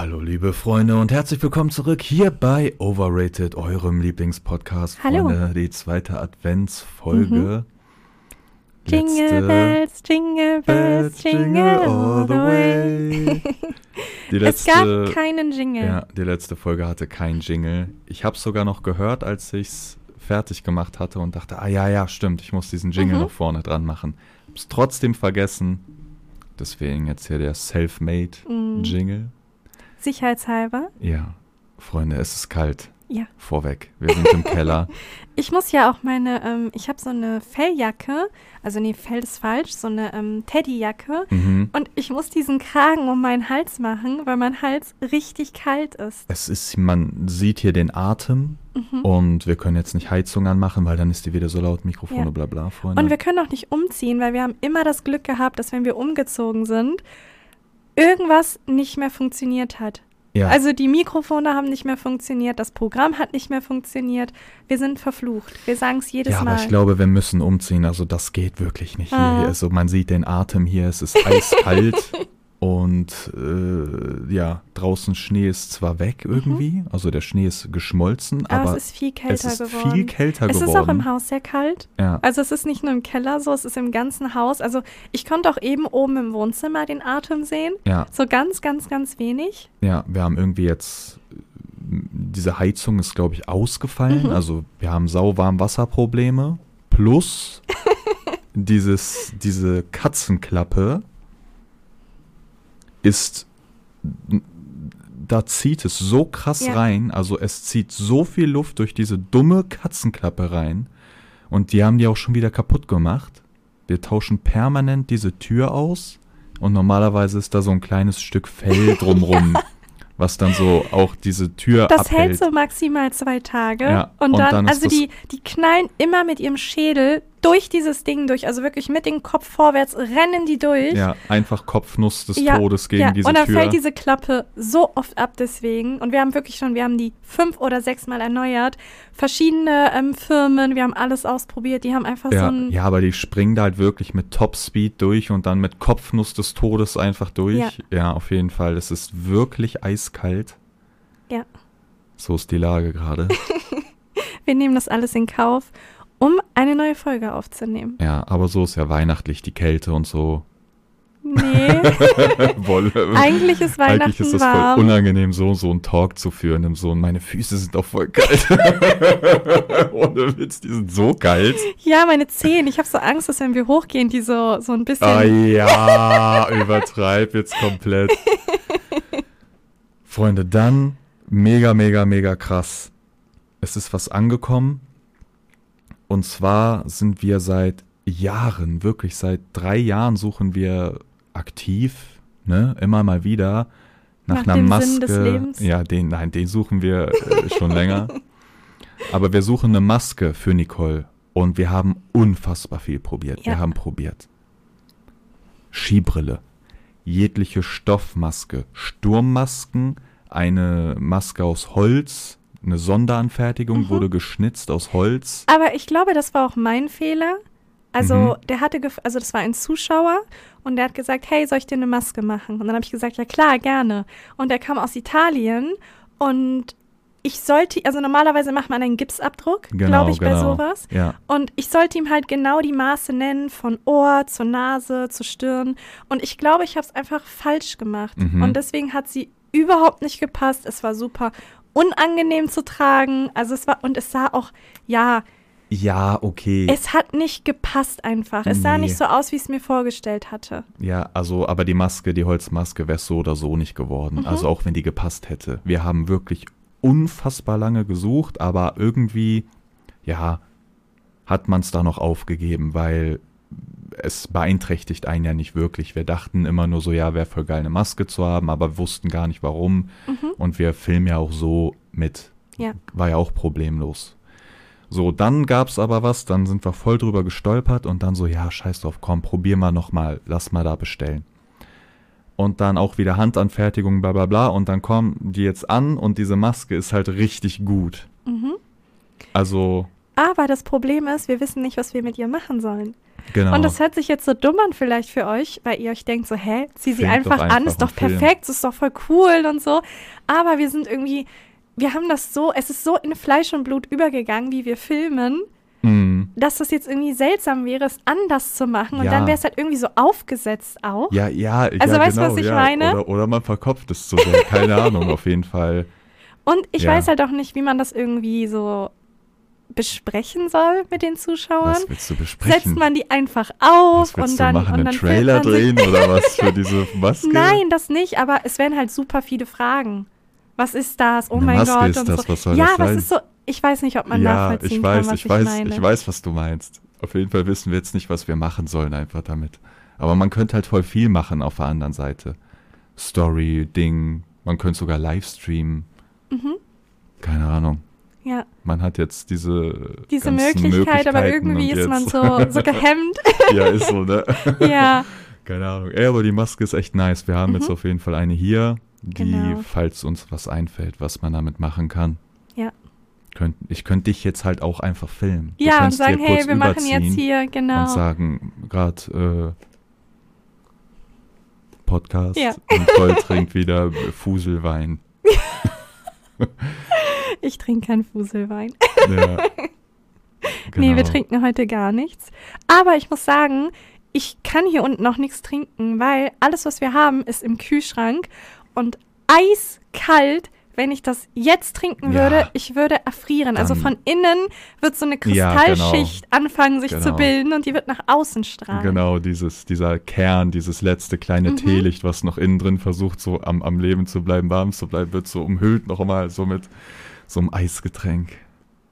Hallo liebe Freunde und herzlich willkommen zurück hier bei Overrated, eurem Lieblingspodcast. Hallo. Freunde, die zweite Adventsfolge. Jingle bells, jingle bells, jingle all the way. Die es letzte, gab keinen Jingle. ja, die letzte Folge hatte keinen Jingle. Ich habe sogar noch gehört, als ich es fertig gemacht hatte und dachte, ah ja, ja, stimmt, ich muss diesen Jingle Mhm. noch vorne dran machen. Hab's trotzdem vergessen. Deswegen jetzt hier der Self-Made Mhm. Sicherheitshalber. Ja, Freunde, es ist kalt. Ja. Vorweg. Wir sind im Keller. Ich muss ja auch meine, ähm, ich habe so eine Felljacke, also nee, Fell ist falsch, so eine ähm, Teddyjacke. Mhm. Und ich muss diesen Kragen um meinen Hals machen, weil mein Hals richtig kalt ist. Es ist, man sieht hier den Atem Mhm. und wir können jetzt nicht Heizung anmachen, weil dann ist die wieder so laut, Mikrofone, Ja. bla bla, Freunde. Und wir können auch nicht umziehen, weil wir haben immer das Glück gehabt, dass wenn wir umgezogen sind, irgendwas nicht mehr funktioniert hat. ja, Also die Mikrofone haben nicht mehr funktioniert, das Programm hat nicht mehr funktioniert. Wir sind verflucht. Wir sagen es jedes ja, aber Mal. ich glaube, wir müssen umziehen. Also das geht wirklich nicht Ah. hier. Also man sieht den Atem hier, es ist eiskalt und äh, ja, draußen Schnee ist zwar weg irgendwie, also der Schnee ist geschmolzen, Mhm. aber, aber es ist viel kälter es ist geworden. viel kälter es ist geworden. auch im Haus sehr kalt. ja. Also es ist nicht nur im Keller so, es ist im ganzen Haus. Also ich konnte auch eben oben im Wohnzimmer den Atem sehen. ja, So ganz, ganz, ganz wenig. Ja, wir haben irgendwie jetzt, diese Heizung ist, glaube ich, ausgefallen. Mhm. Also wir haben sauwarm Wasserprobleme. Plus dieses, diese Katzenklappe ist, da zieht es so krass Ja. rein. Also es zieht so viel Luft durch diese dumme Katzenklappe rein. Und die haben die auch schon wieder kaputt gemacht. Wir tauschen permanent diese Tür aus. Und normalerweise ist da so ein kleines Stück Fell drumrum, was dann so auch diese Tür Das abhält. hält so maximal zwei Tage. Ja, und, und dann, dann ist also die, die knallen immer mit ihrem Schädel durch dieses Ding durch. Also wirklich mit dem Kopf vorwärts rennen die durch. ja, einfach Kopfnuss des Ja, Todes gegen ja. diese und dann Tür. fällt diese Klappe so oft ab deswegen. Und wir haben wirklich schon, wir haben die fünf oder sechs Mal erneuert. Verschiedene ähm, Firmen, wir haben alles ausprobiert. Die haben einfach so ja, ein. ja, aber die springen da halt wirklich mit Topspeed durch und dann mit Kopfnuss des Todes einfach durch. Ja. ja auf jeden Fall. Es ist wirklich eiskalt. Ja. So ist die Lage gerade. Wir nehmen das alles in Kauf, um eine neue Folge aufzunehmen. ja, aber so ist ja weihnachtlich, die Kälte und so. Nee, Wolle. eigentlich ist Weihnachten Eigentlich ist das warm. voll unangenehm, so, so einen Talk zu führen. Im so, meine Füße sind doch voll kalt. Ohne Witz, die sind so kalt. Ja, meine Zehen. Ich habe so Angst, dass wenn wir hochgehen, die so, so ein bisschen. Ah ja, übertreib jetzt komplett. Freunde, dann mega, mega, mega krass. Es ist was angekommen. Und zwar sind wir seit Jahren, wirklich seit drei Jahren suchen wir aktiv, ne, immer mal wieder nach, Nach einer Maske. Ja, den, nein, den suchen wir äh, schon länger. Aber wir suchen eine Maske für Nicole. Und wir haben unfassbar viel probiert. Wir Ja. haben probiert. Skibrille, jegliche Stoffmaske, Sturmmasken, eine Maske aus Holz, eine Sonderanfertigung Mhm. wurde geschnitzt aus Holz. Aber ich glaube, das war auch mein Fehler. Also, Mhm. der hatte, gef- also das war ein Zuschauer und der hat gesagt, hey, soll ich dir eine Maske machen? Und dann habe ich gesagt, ja klar, gerne. Und er kam aus Italien und ich sollte, also normalerweise macht man einen Gipsabdruck, Genau, glaube ich, bei genau. sowas. Ja, Und ich sollte ihm halt genau die Maße nennen, von Ohr zur Nase, zur Stirn. Und ich glaube, ich habe es einfach falsch gemacht. Mhm. Und deswegen hat sie überhaupt nicht gepasst. Es war super unangenehm zu tragen. Also es war, und es sah auch, ja, ja, okay. es hat nicht gepasst einfach. Es sah Nee. nicht so aus, wie ich es mir vorgestellt hatte. Ja, also, aber die Maske, die Holzmaske wäre so oder so nicht geworden. Mhm. Also auch wenn die gepasst hätte. Wir haben wirklich unfassbar lange gesucht, aber irgendwie, ja, hat man es da noch aufgegeben, weil es beeinträchtigt einen ja nicht wirklich. Wir dachten immer nur so, ja, wäre voll geil, eine Maske zu haben, aber wussten gar nicht warum. Mhm. Und wir filmen ja auch so mit. Ja. War ja auch problemlos. So, dann gab's aber was, dann sind wir voll drüber gestolpert und dann so, ja, scheiß drauf, komm, probier mal nochmal, lass mal da bestellen. Und dann auch wieder Handanfertigung, bla bla bla. Und dann kommen die jetzt an und diese Maske ist halt richtig gut. Mhm. Also, Aber das Problem ist, wir wissen nicht, was wir mit ihr machen sollen. Genau. Und das hört sich jetzt so dumm an vielleicht für euch, weil ihr euch denkt so, hä, zieh sie doch einfach, an, einfach ist doch einen Film. perfekt, ist doch voll cool und so. Aber wir sind irgendwie, wir haben das so, es ist so in Fleisch und Blut übergegangen, wie wir filmen, Mhm. dass das jetzt irgendwie seltsam wäre, es anders zu machen. Und Ja. dann wäre es halt irgendwie so aufgesetzt auch. Ja, ja, Also ja, weißt du, genau, was ich ja. meine? Oder, oder man verkopft es sehr. Keine Ahnung, auf jeden Fall. Und ich weiß halt auch nicht, wie man das irgendwie so besprechen soll mit den Zuschauern. Was willst du besprechen? Setzt man die einfach auf und dann, machen? und Einen dann Trailer man sich- drehen oder was für diese Maske? Nein, das nicht, aber es werden halt super viele Fragen. Was ist das? Oh Eine mein Maske Gott. ist und das, so. was soll ja, das was sein? ist so, ich weiß nicht, ob man ja, nachvollziehen ich weiß, kann, was ich ich, weiß, meine. ich weiß, was du meinst. Auf jeden Fall wissen wir jetzt nicht, was wir machen sollen einfach damit. Aber man könnte halt voll viel machen auf der anderen Seite. Story, Ding, man könnte sogar Livestreamen. Mhm. Keine Ahnung. Ja, Man hat jetzt diese diese Möglichkeit, aber irgendwie ist man jetzt- so, so gehemmt. ja, ist so, ne? ja, Keine Ahnung. Ey, aber die Maske ist echt nice. Wir haben jetzt Mhm. auf jeden Fall eine hier, die, Genau. falls uns was einfällt, was man damit machen kann. Ja. Könnt, ich könnte dich jetzt halt auch einfach filmen. Ja und sagen, hey, wir machen jetzt hier, genau. Und sagen, gerade äh, Podcast Ja. und Toll trinkt wieder Fuselwein. Ich trinke keinen Fuselwein. Ja. Nee, wir Genau. trinken heute gar nichts. Aber ich muss sagen, ich kann hier unten noch nichts trinken, weil alles, was wir haben, ist im Kühlschrank und eiskalt. Wenn ich das jetzt trinken Ja. würde, ich würde erfrieren. also Dann- von innen wird so eine Ja, Kristallschicht anfangen, sich zu Genau. bilden und die wird nach außen strahlen. Genau, dieses, dieser Kern, dieses letzte kleine Mhm. Teelicht, was noch innen drin versucht, so am, am Leben zu bleiben, warm zu bleiben, wird so umhüllt noch einmal so mit so einem Eisgetränk.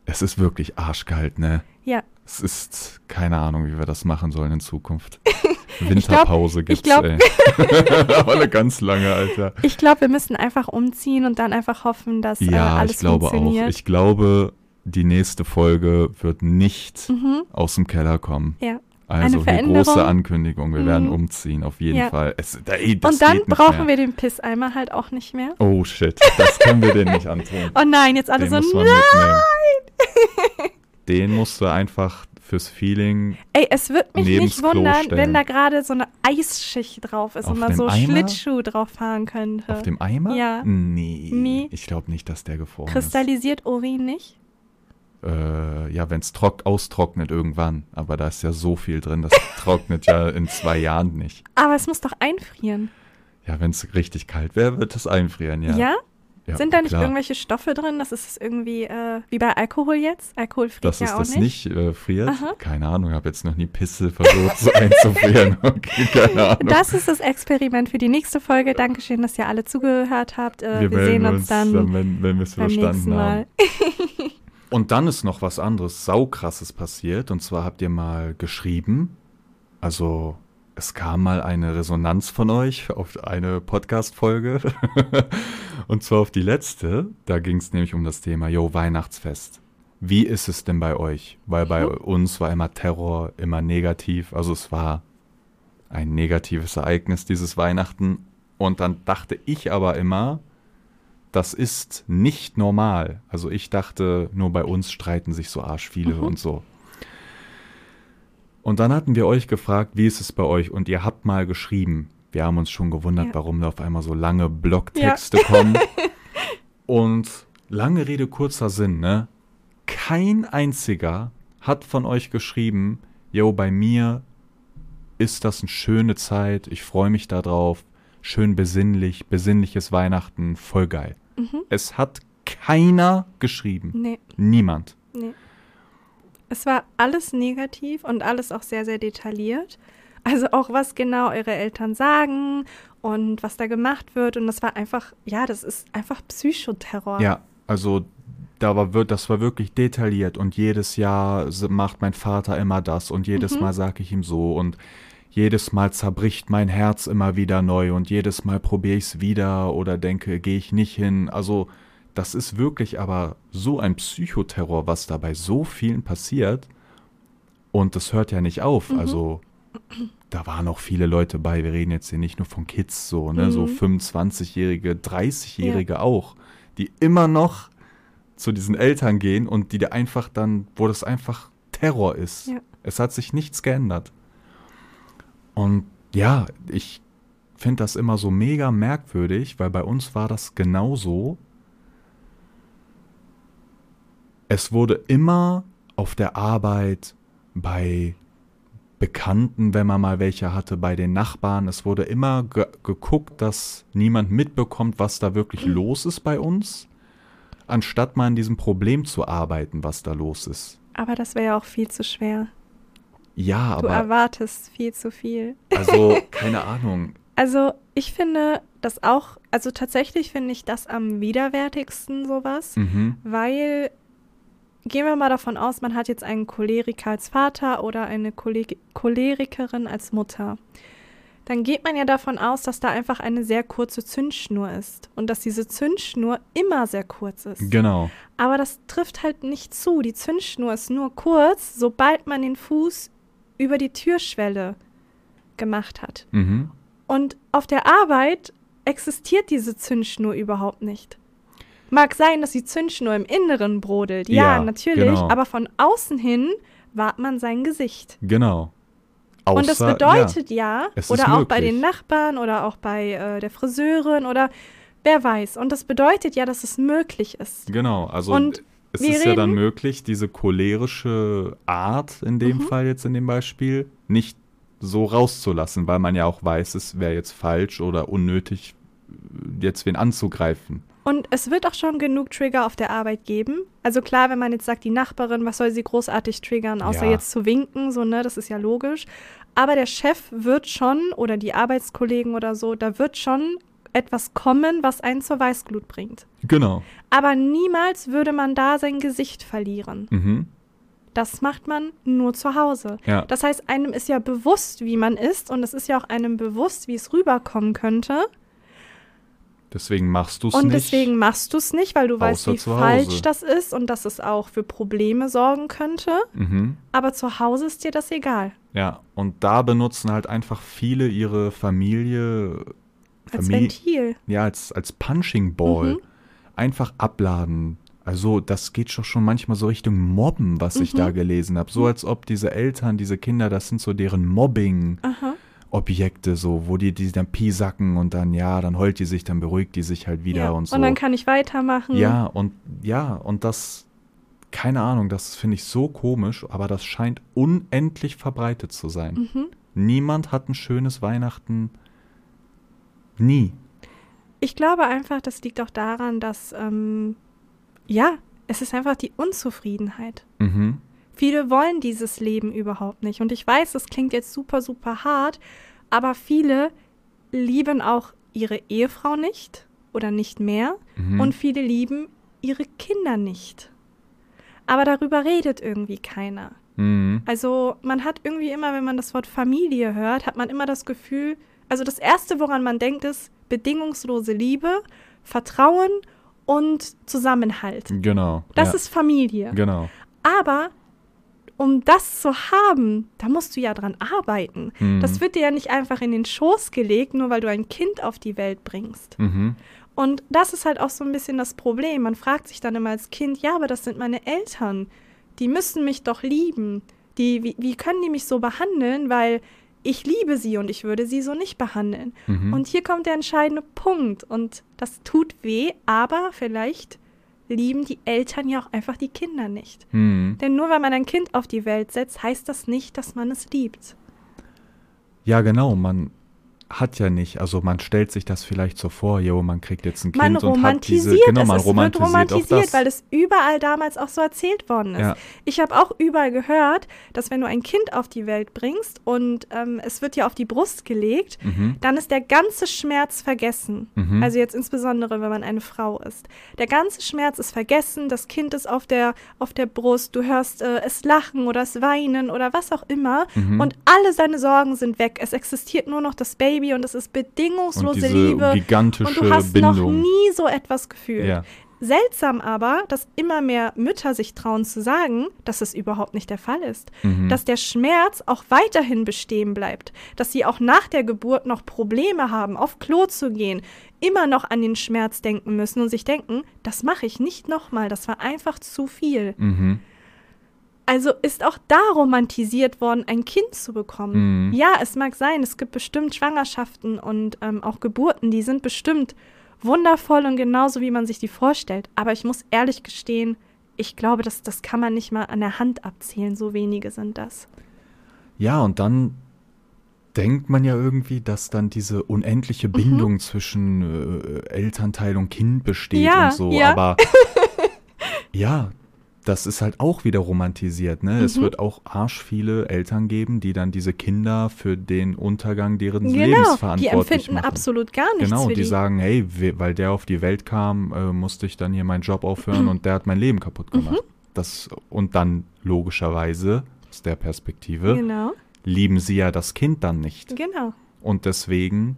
Es ist wirklich arschkalt, ne? Ja. Es ist keine Ahnung, wie wir das machen sollen in Zukunft. Winterpause ich gibt's, glaub- ey. Aber eine ganz lange, Alter. Ich glaube, wir müssen einfach umziehen und dann einfach hoffen, dass äh, Ja, alles ich glaube auch. Ich glaube, die nächste Folge wird nicht mhm. aus dem Keller kommen. Ja. Also Eine Veränderung. große Ankündigung, wir werden Mhm. umziehen, auf jeden Ja. Fall. Es, ey, Und dann brauchen mehr. wir den Pisseimer halt auch nicht mehr. Oh shit, das können wir den nicht antun. Oh nein, jetzt alle den so, nein! mitnehmen. Den musst du einfach fürs Feeling Ey, es wird mich nicht wundern, wenn da gerade so eine Eisschicht drauf ist Auf und man so Eimer? Schlittschuh drauf fahren könnte. auf dem Eimer? Ja. Nee. Nee. Ich glaube nicht, dass der gefroren Kristallisiert Urin nicht? Ist. Äh, ja, wenn es trock austrocknet irgendwann. Aber da ist ja so viel drin, das trocknet ja in zwei Jahren nicht. Aber es muss doch einfrieren. Ja, wenn es richtig kalt wäre, wird es einfrieren, ja. Ja? Ja, Sind da nicht klar. irgendwelche Stoffe drin? Das ist irgendwie äh, wie bei Alkohol jetzt? Alkohol friert Dass ja es auch das nicht. nicht äh, friert? Aha. Keine Ahnung, ich habe jetzt noch nie Pisse versucht so einzufrieren. Okay, keine Ahnung. Das ist das Experiment für die nächste Folge. Dankeschön, dass ihr alle zugehört habt. Äh, wir, melden sehen uns dann wenn, wenn wir es verstanden haben. Und dann ist noch was anderes, saukrasses passiert. Und zwar habt ihr mal geschrieben, also es kam mal eine Resonanz von euch auf eine Podcast-Folge. und zwar auf die letzte. Da ging es nämlich um das Thema, yo, Weihnachtsfest. Wie ist es denn bei euch? Weil bei uns war immer Terror, immer negativ. Also es war ein negatives Ereignis, dieses Weihnachten. Und dann dachte ich aber immer, das ist nicht normal. Also ich dachte, nur bei uns streiten sich so arsch viele Mhm. und so. Und dann hatten wir euch gefragt, wie ist es bei euch? Und ihr habt mal geschrieben. Wir haben uns schon gewundert, Ja. warum da auf einmal so lange Blogtexte kommen. Und lange Rede, kurzer Sinn, ne? Kein einziger hat von euch geschrieben, yo, bei mir ist das eine schöne Zeit, ich freue mich darauf, schön besinnlich, besinnliches Weihnachten, voll geil. Mhm. Es hat keiner geschrieben. Nee, Niemand. nee. Es war alles negativ und alles auch sehr, sehr detailliert. Also auch, was genau eure Eltern sagen und was da gemacht wird. Und das war einfach, ja, das ist einfach Psychoterror. Ja, also da war, das war wirklich detailliert und jedes Jahr macht mein Vater immer das und jedes Mhm. Mal sage ich ihm so und jedes Mal zerbricht mein Herz immer wieder neu und jedes Mal probiere ich es wieder oder denke, gehe ich nicht hin. Also das ist wirklich aber so ein Psychoterror, was da bei so vielen passiert und das hört ja nicht auf. Mhm. Also da waren auch viele Leute bei, wir reden jetzt hier nicht nur von Kids so, ne, so Mhm. 25-Jährige, 30-Jährige auch, die immer noch zu diesen Eltern gehen und die da einfach dann, wo das einfach Terror ist. Ja. Es hat sich nichts geändert. Und ja, ich finde das immer so mega merkwürdig, weil bei uns war das genauso. Es wurde immer auf der Arbeit, bei Bekannten, wenn man mal welche hatte, bei den Nachbarn, es wurde immer ge geguckt, dass niemand mitbekommt, was da wirklich los ist bei uns, anstatt mal an diesem Problem zu arbeiten, was da los ist. Aber das wäre ja auch viel zu schwer. Ja, Du aber erwartest viel zu viel. also keine Ahnung. Also ich finde das auch, also tatsächlich finde ich das am widerwärtigsten sowas, Mhm. weil gehen wir mal davon aus, man hat jetzt einen Choleriker als Vater oder eine Choleg- Cholerikerin als Mutter. Dann geht man ja davon aus, dass da einfach eine sehr kurze Zündschnur ist und dass diese Zündschnur immer sehr kurz ist. Genau. Aber das trifft halt nicht zu. Die Zündschnur ist nur kurz, sobald man den Fuß über die Türschwelle gemacht hat. Mhm. Und auf der Arbeit existiert diese Zündschnur überhaupt nicht. Mag sein, dass die Zündschnur im Inneren brodelt. Ja, Ja, natürlich. genau. Aber von außen hin wahrt man sein Gesicht. Genau. Und das Außer- bedeutet ja, ist oder auch bei möglich. den Nachbarn oder auch bei äh, der Friseurin oder wer weiß. Und das bedeutet ja, dass es möglich ist. Ja, genau. Also Und es wir ist ja dann reden- möglich, diese cholerische Art in dem Mhm. Fall jetzt in dem Beispiel nicht so rauszulassen, weil man ja auch weiß, es wäre jetzt falsch oder unnötig, jetzt wen anzugreifen. Und es wird auch schon genug Trigger auf der Arbeit geben. Also klar, wenn man jetzt sagt, die Nachbarin, was soll sie großartig triggern, außer Ja. jetzt zu winken, so, ne, das ist ja logisch. Aber der Chef wird schon, oder die Arbeitskollegen oder so, da wird schon etwas kommen, was einen zur Weißglut bringt. Genau. Aber niemals würde man da sein Gesicht verlieren. Mhm. Das macht man nur zu Hause. Ja. Das heißt, einem ist ja bewusst, wie man ist, und es ist ja auch einem bewusst, wie es rüberkommen könnte. Deswegen machst du es nicht. Und deswegen machst du es nicht, weil du weißt, wie falsch das ist und dass es auch für Probleme sorgen könnte. Mhm. Aber zu Hause ist dir das egal. Ja, und da benutzen halt einfach viele ihre Familie, Als Ventil. ja, als, als Punching Ball. Mhm. Einfach abladen. Also, das geht doch schon manchmal so Richtung Mobben, was ich Mhm. da gelesen habe. So als ob diese Eltern, diese Kinder, das sind so deren Mobbing-Objekte, Aha. so, wo die, die dann piesacken und dann, ja, dann heult die sich, dann beruhigt die sich halt wieder ja. und so. dann kann ich weitermachen. Ja, und ja, und das, keine Ahnung, das finde ich so komisch, aber das scheint unendlich verbreitet zu sein. Mhm. Niemand hat ein schönes Weihnachten. Nie. Ich glaube einfach, das liegt auch daran, dass, ähm, ja, es ist einfach die Unzufriedenheit. Mhm. Viele wollen dieses Leben überhaupt nicht. Und ich weiß, das klingt jetzt super, super hart, aber viele lieben auch ihre Ehefrau nicht oder nicht mehr. Mhm. Und viele lieben ihre Kinder nicht. Aber darüber redet irgendwie keiner. Mhm. Also man hat irgendwie immer, wenn man das Wort Familie hört, hat man immer das Gefühl, also das Erste, woran man denkt, ist bedingungslose Liebe, Vertrauen und Zusammenhalt. Genau. Das ja. ist Familie. Genau. Aber um das zu haben, da musst du ja dran arbeiten. Mhm. Das wird dir ja nicht einfach in den Schoß gelegt, nur weil du ein Kind auf die Welt bringst. Mhm. Und das ist halt auch so ein bisschen das Problem. Man fragt sich dann immer als Kind, ja, aber das sind meine Eltern. Die müssen mich doch lieben. Die, wie, wie können die mich so behandeln? Weil ich liebe sie und ich würde sie so nicht behandeln. Mhm. Und hier kommt der entscheidende Punkt. Und das tut weh, aber vielleicht lieben die Eltern ja auch einfach die Kinder nicht. Mhm. Denn nur weil man ein Kind auf die Welt setzt, heißt das nicht, dass man es liebt. Ja, genau. Man hat ja nicht, also man stellt sich das vielleicht so vor, jo, man kriegt jetzt ein Kind Man und hat romantisiert diese, genau, es. man es wird romantisiert, romantisiert, auch das. weil es überall damals auch so erzählt worden ist. Ja. Ich habe auch überall gehört, dass wenn du ein Kind auf die Welt bringst und ähm, es wird dir auf die Brust gelegt, mhm. dann ist der ganze Schmerz vergessen. Mhm. Also jetzt insbesondere, wenn man eine Frau ist. Der ganze Schmerz ist vergessen, das Kind ist auf der, auf der Brust, du hörst äh, es lachen oder es weinen oder was auch immer Mhm. und alle seine Sorgen sind weg. Es existiert nur noch das Baby und es ist und bedingungslose diese Liebe. gigantische Und du hast noch Bindung. nie so etwas gefühlt. ja. Seltsam aber, dass immer mehr Mütter sich trauen zu sagen, dass es überhaupt nicht der Fall ist. Mhm. Dass der Schmerz auch weiterhin bestehen bleibt. Dass sie auch nach der Geburt noch Probleme haben, auf Klo zu gehen, immer noch an den Schmerz denken müssen und sich denken, das mache ich nicht nochmal, das war einfach zu viel. mhm. Also ist auch da romantisiert worden, ein Kind zu bekommen. Mhm. Ja, es mag sein, es gibt bestimmt Schwangerschaften und ähm, auch Geburten, die sind bestimmt wundervoll und genauso, wie man sich die vorstellt. Aber ich muss ehrlich gestehen, ich glaube, das, das kann man nicht mal an der Hand abzählen. So wenige sind das. Ja, und dann denkt man ja irgendwie, dass dann diese Mhm. unendliche Bindung zwischen äh, Elternteil und Kind besteht Ja, und so. ja. Aber ja, das ist halt auch wieder romantisiert. Ne? Es Mhm. wird auch arsch viele Eltern geben, die dann diese Kinder für den Untergang deren Genau, Lebens die verantwortlich empfinden machen. absolut gar nichts Genau, die die. sagen, hey, we- weil der auf die Welt kam, äh, musste ich dann hier meinen Job aufhören und der hat mein Leben kaputt Mhm. gemacht. Das, und dann logischerweise, aus der Perspektive, Genau, lieben sie ja das Kind dann nicht. genau. Und deswegen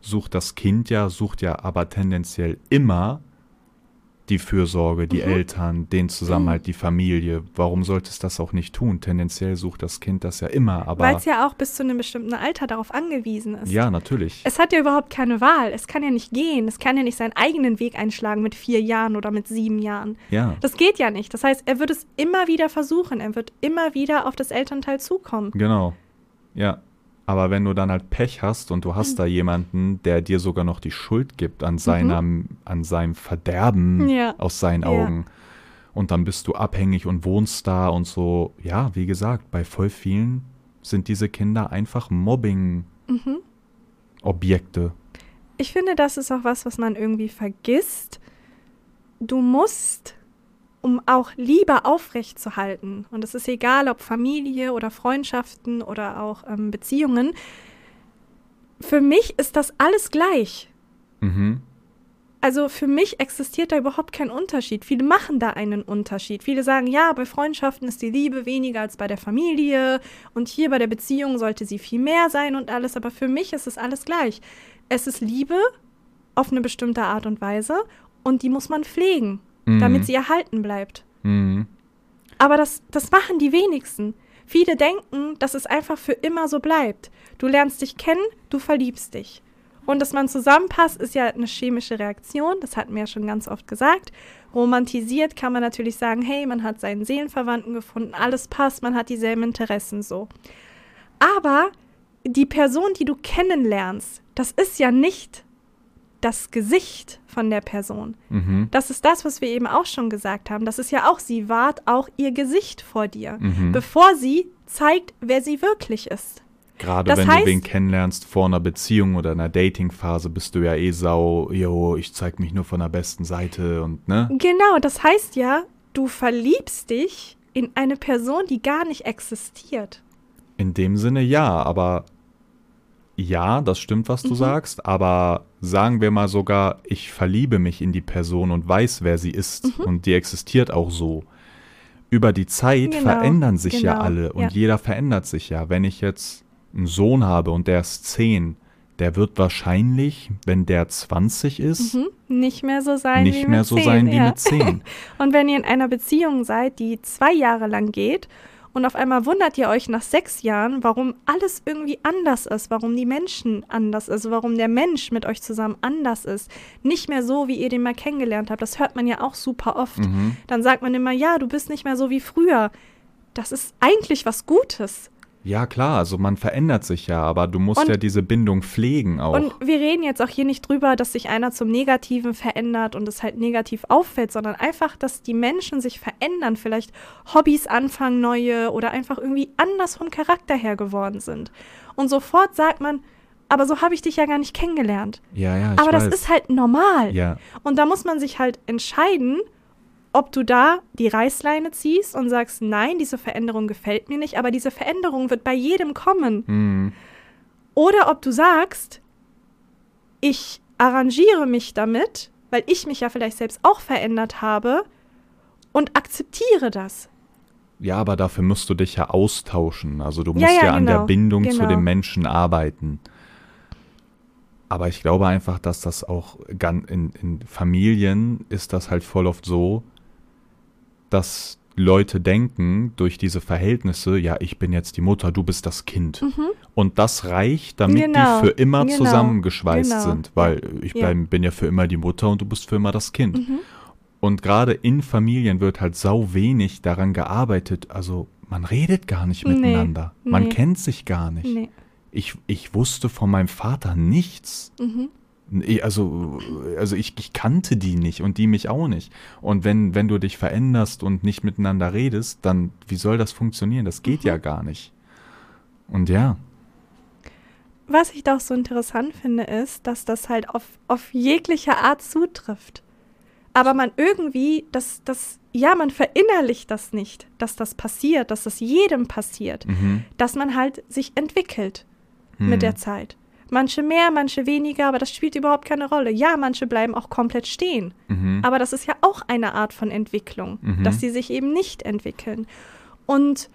sucht das Kind ja, sucht ja aber tendenziell immer die Fürsorge, die Mhm. Eltern, den Zusammenhalt, die Familie. Warum sollte es das auch nicht tun? Tendenziell sucht das Kind das ja immer, aber Weil es ja auch bis zu einem bestimmten Alter darauf angewiesen ist. ja, natürlich. Es hat ja überhaupt keine Wahl. Es kann ja nicht gehen. Es kann ja nicht seinen eigenen Weg einschlagen mit vier Jahren oder mit sieben Jahren. ja, Das geht ja nicht. Das heißt, er wird es immer wieder versuchen. Er wird immer wieder auf das Elternteil zukommen. genau. Ja. Aber wenn du dann halt Pech hast und du hast da jemanden, der dir sogar noch die Schuld gibt an seinem, an seinem Verderben Mhm. Ja. aus seinen Ja. Augen. Und dann bist du abhängig und wohnst da und so. Ja, wie gesagt, bei voll vielen sind diese Kinder einfach Mobbing-Objekte. Mhm. Ich finde, das ist auch was, was man irgendwie vergisst. Du musst, um auch Liebe aufrechtzuerhalten, und es ist egal, ob Familie oder Freundschaften oder auch ähm, Beziehungen, für mich ist das alles gleich. Mhm. Also für mich existiert da überhaupt kein Unterschied. Viele machen da einen Unterschied. Viele sagen, ja, bei Freundschaften ist die Liebe weniger als bei der Familie und hier bei der Beziehung sollte sie viel mehr sein und alles, aber für mich ist es alles gleich. Es ist Liebe auf eine bestimmte Art und Weise und die muss man pflegen, Mhm. damit sie erhalten bleibt. Mhm. Aber das, das machen die wenigsten. Viele denken, dass es einfach für immer so bleibt. Du lernst dich kennen, du verliebst dich. Und dass man zusammenpasst, ist ja eine chemische Reaktion, das hatten wir ja schon ganz oft gesagt. Romantisiert kann man natürlich sagen, hey, man hat seinen Seelenverwandten gefunden, alles passt, man hat dieselben Interessen so. Aber die Person, die du kennenlernst, das ist ja nicht das Gesicht von der Person. Mhm. Das ist das, was wir eben auch schon gesagt haben. Das ist ja auch, sie wahrt auch ihr Gesicht vor dir, Mhm. bevor sie zeigt, wer sie wirklich ist. Gerade Das wenn heißt- du wen kennenlernst vor einer Beziehung oder einer Datingphase, bist du ja eh sau, yo, ich zeig mich nur von der besten Seite und ne? Genau, das heißt ja, du verliebst dich in eine Person, die gar nicht existiert. In dem Sinne ja, aber ja, das stimmt, was du Mhm. sagst, aber sagen wir mal sogar, ich verliebe mich in die Person und weiß, wer sie ist Mhm. und die existiert auch so. Über die Zeit Genau, verändern sich ja genau, alle und ja. jeder verändert sich ja. Wenn ich jetzt einen Sohn habe und der ist 10, der wird wahrscheinlich, wenn der 20 ist, Mhm. Nicht mehr so sein wie nicht mit mehr so 10, sein wie ja. mit 10. Und wenn ihr in einer Beziehung seid, die zwei Jahre lang geht und auf einmal wundert ihr euch nach sechs Jahren, warum alles irgendwie anders ist, warum die Menschen anders ist, warum der Mensch mit euch zusammen anders ist, nicht mehr so, wie ihr den mal kennengelernt habt, das hört man ja auch super oft. Mhm. Dann sagt man immer, ja, du bist nicht mehr so wie früher. Das ist eigentlich was Gutes. Ja, klar, also man verändert sich ja, aber du musst Und- ja diese Bindung pflegen auch. Und wir reden jetzt auch hier nicht drüber, dass sich einer zum Negativen verändert und es halt negativ auffällt, sondern einfach, dass die Menschen sich verändern, vielleicht Hobbys anfangen, neue oder einfach irgendwie anders vom Charakter her geworden sind. Und sofort sagt man, aber so habe ich dich ja gar nicht kennengelernt. ja, ja, ich aber weiß. das ist halt normal. ja, Und da muss man sich halt entscheiden, ob du da die Reißleine ziehst und sagst, nein, diese Veränderung gefällt mir nicht, aber diese Veränderung wird bei jedem kommen. mhm. Oder ob du sagst, ich arrangiere mich damit, weil ich mich ja vielleicht selbst auch verändert habe und akzeptiere das. Ja, aber dafür musst du dich ja austauschen. Also du musst Ja, ja, ja, an der genau, Bindung zu genau. dem Menschen arbeiten. Aber ich glaube einfach, dass das auch in, in Familien ist das halt voll oft so, dass Leute denken durch diese Verhältnisse, ja, ich bin jetzt die Mutter, du bist das Kind. Und das reicht, damit Mhm. Genau, die für immer genau, zusammengeschweißt genau, sind, weil ich ja. bleib, bin ja für immer die Mutter und du bist für immer das Kind. Mhm. Und gerade in Familien wird halt sau wenig daran gearbeitet. Also man redet gar nicht Nee, miteinander. Man nee. kennt sich gar nicht. Nee. Ich, ich wusste von meinem Vater nichts. Mhm. Also, also ich, ich kannte die nicht und die mich auch nicht. Und wenn, wenn du dich veränderst und nicht miteinander redest, dann wie soll das funktionieren? Das geht Mhm. ja gar nicht. Und ja, Was ich doch so interessant finde, ist, dass das halt auf, auf jegliche Art zutrifft. Aber man irgendwie, das, das, ja, man verinnerlicht das nicht, dass das passiert, dass das jedem passiert, mhm. dass man halt sich entwickelt Mhm. mit der Zeit. Manche mehr, manche weniger, aber das spielt überhaupt keine Rolle. Ja, manche bleiben auch komplett stehen. Mhm. Aber das ist ja auch eine Art von Entwicklung, Mhm. dass sie sich eben nicht entwickeln. Und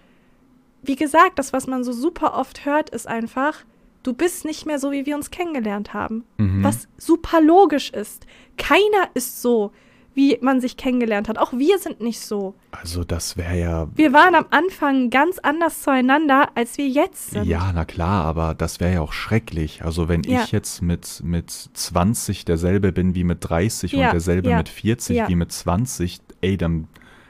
wie gesagt, das, was man so super oft hört, ist einfach, du bist nicht mehr so, wie wir uns kennengelernt haben. Mhm. Was super logisch ist. Keiner ist so, wie man sich kennengelernt hat. Auch wir sind nicht so. Also das wäre ja, Wir waren am Anfang ganz anders zueinander, als wir jetzt sind. ja, na klar, aber das wäre ja auch schrecklich. Also wenn Ja. ich jetzt mit, mit 20 derselbe bin wie mit 30 Ja, und derselbe ja, mit 40 ja. wie mit 20, ey, dann,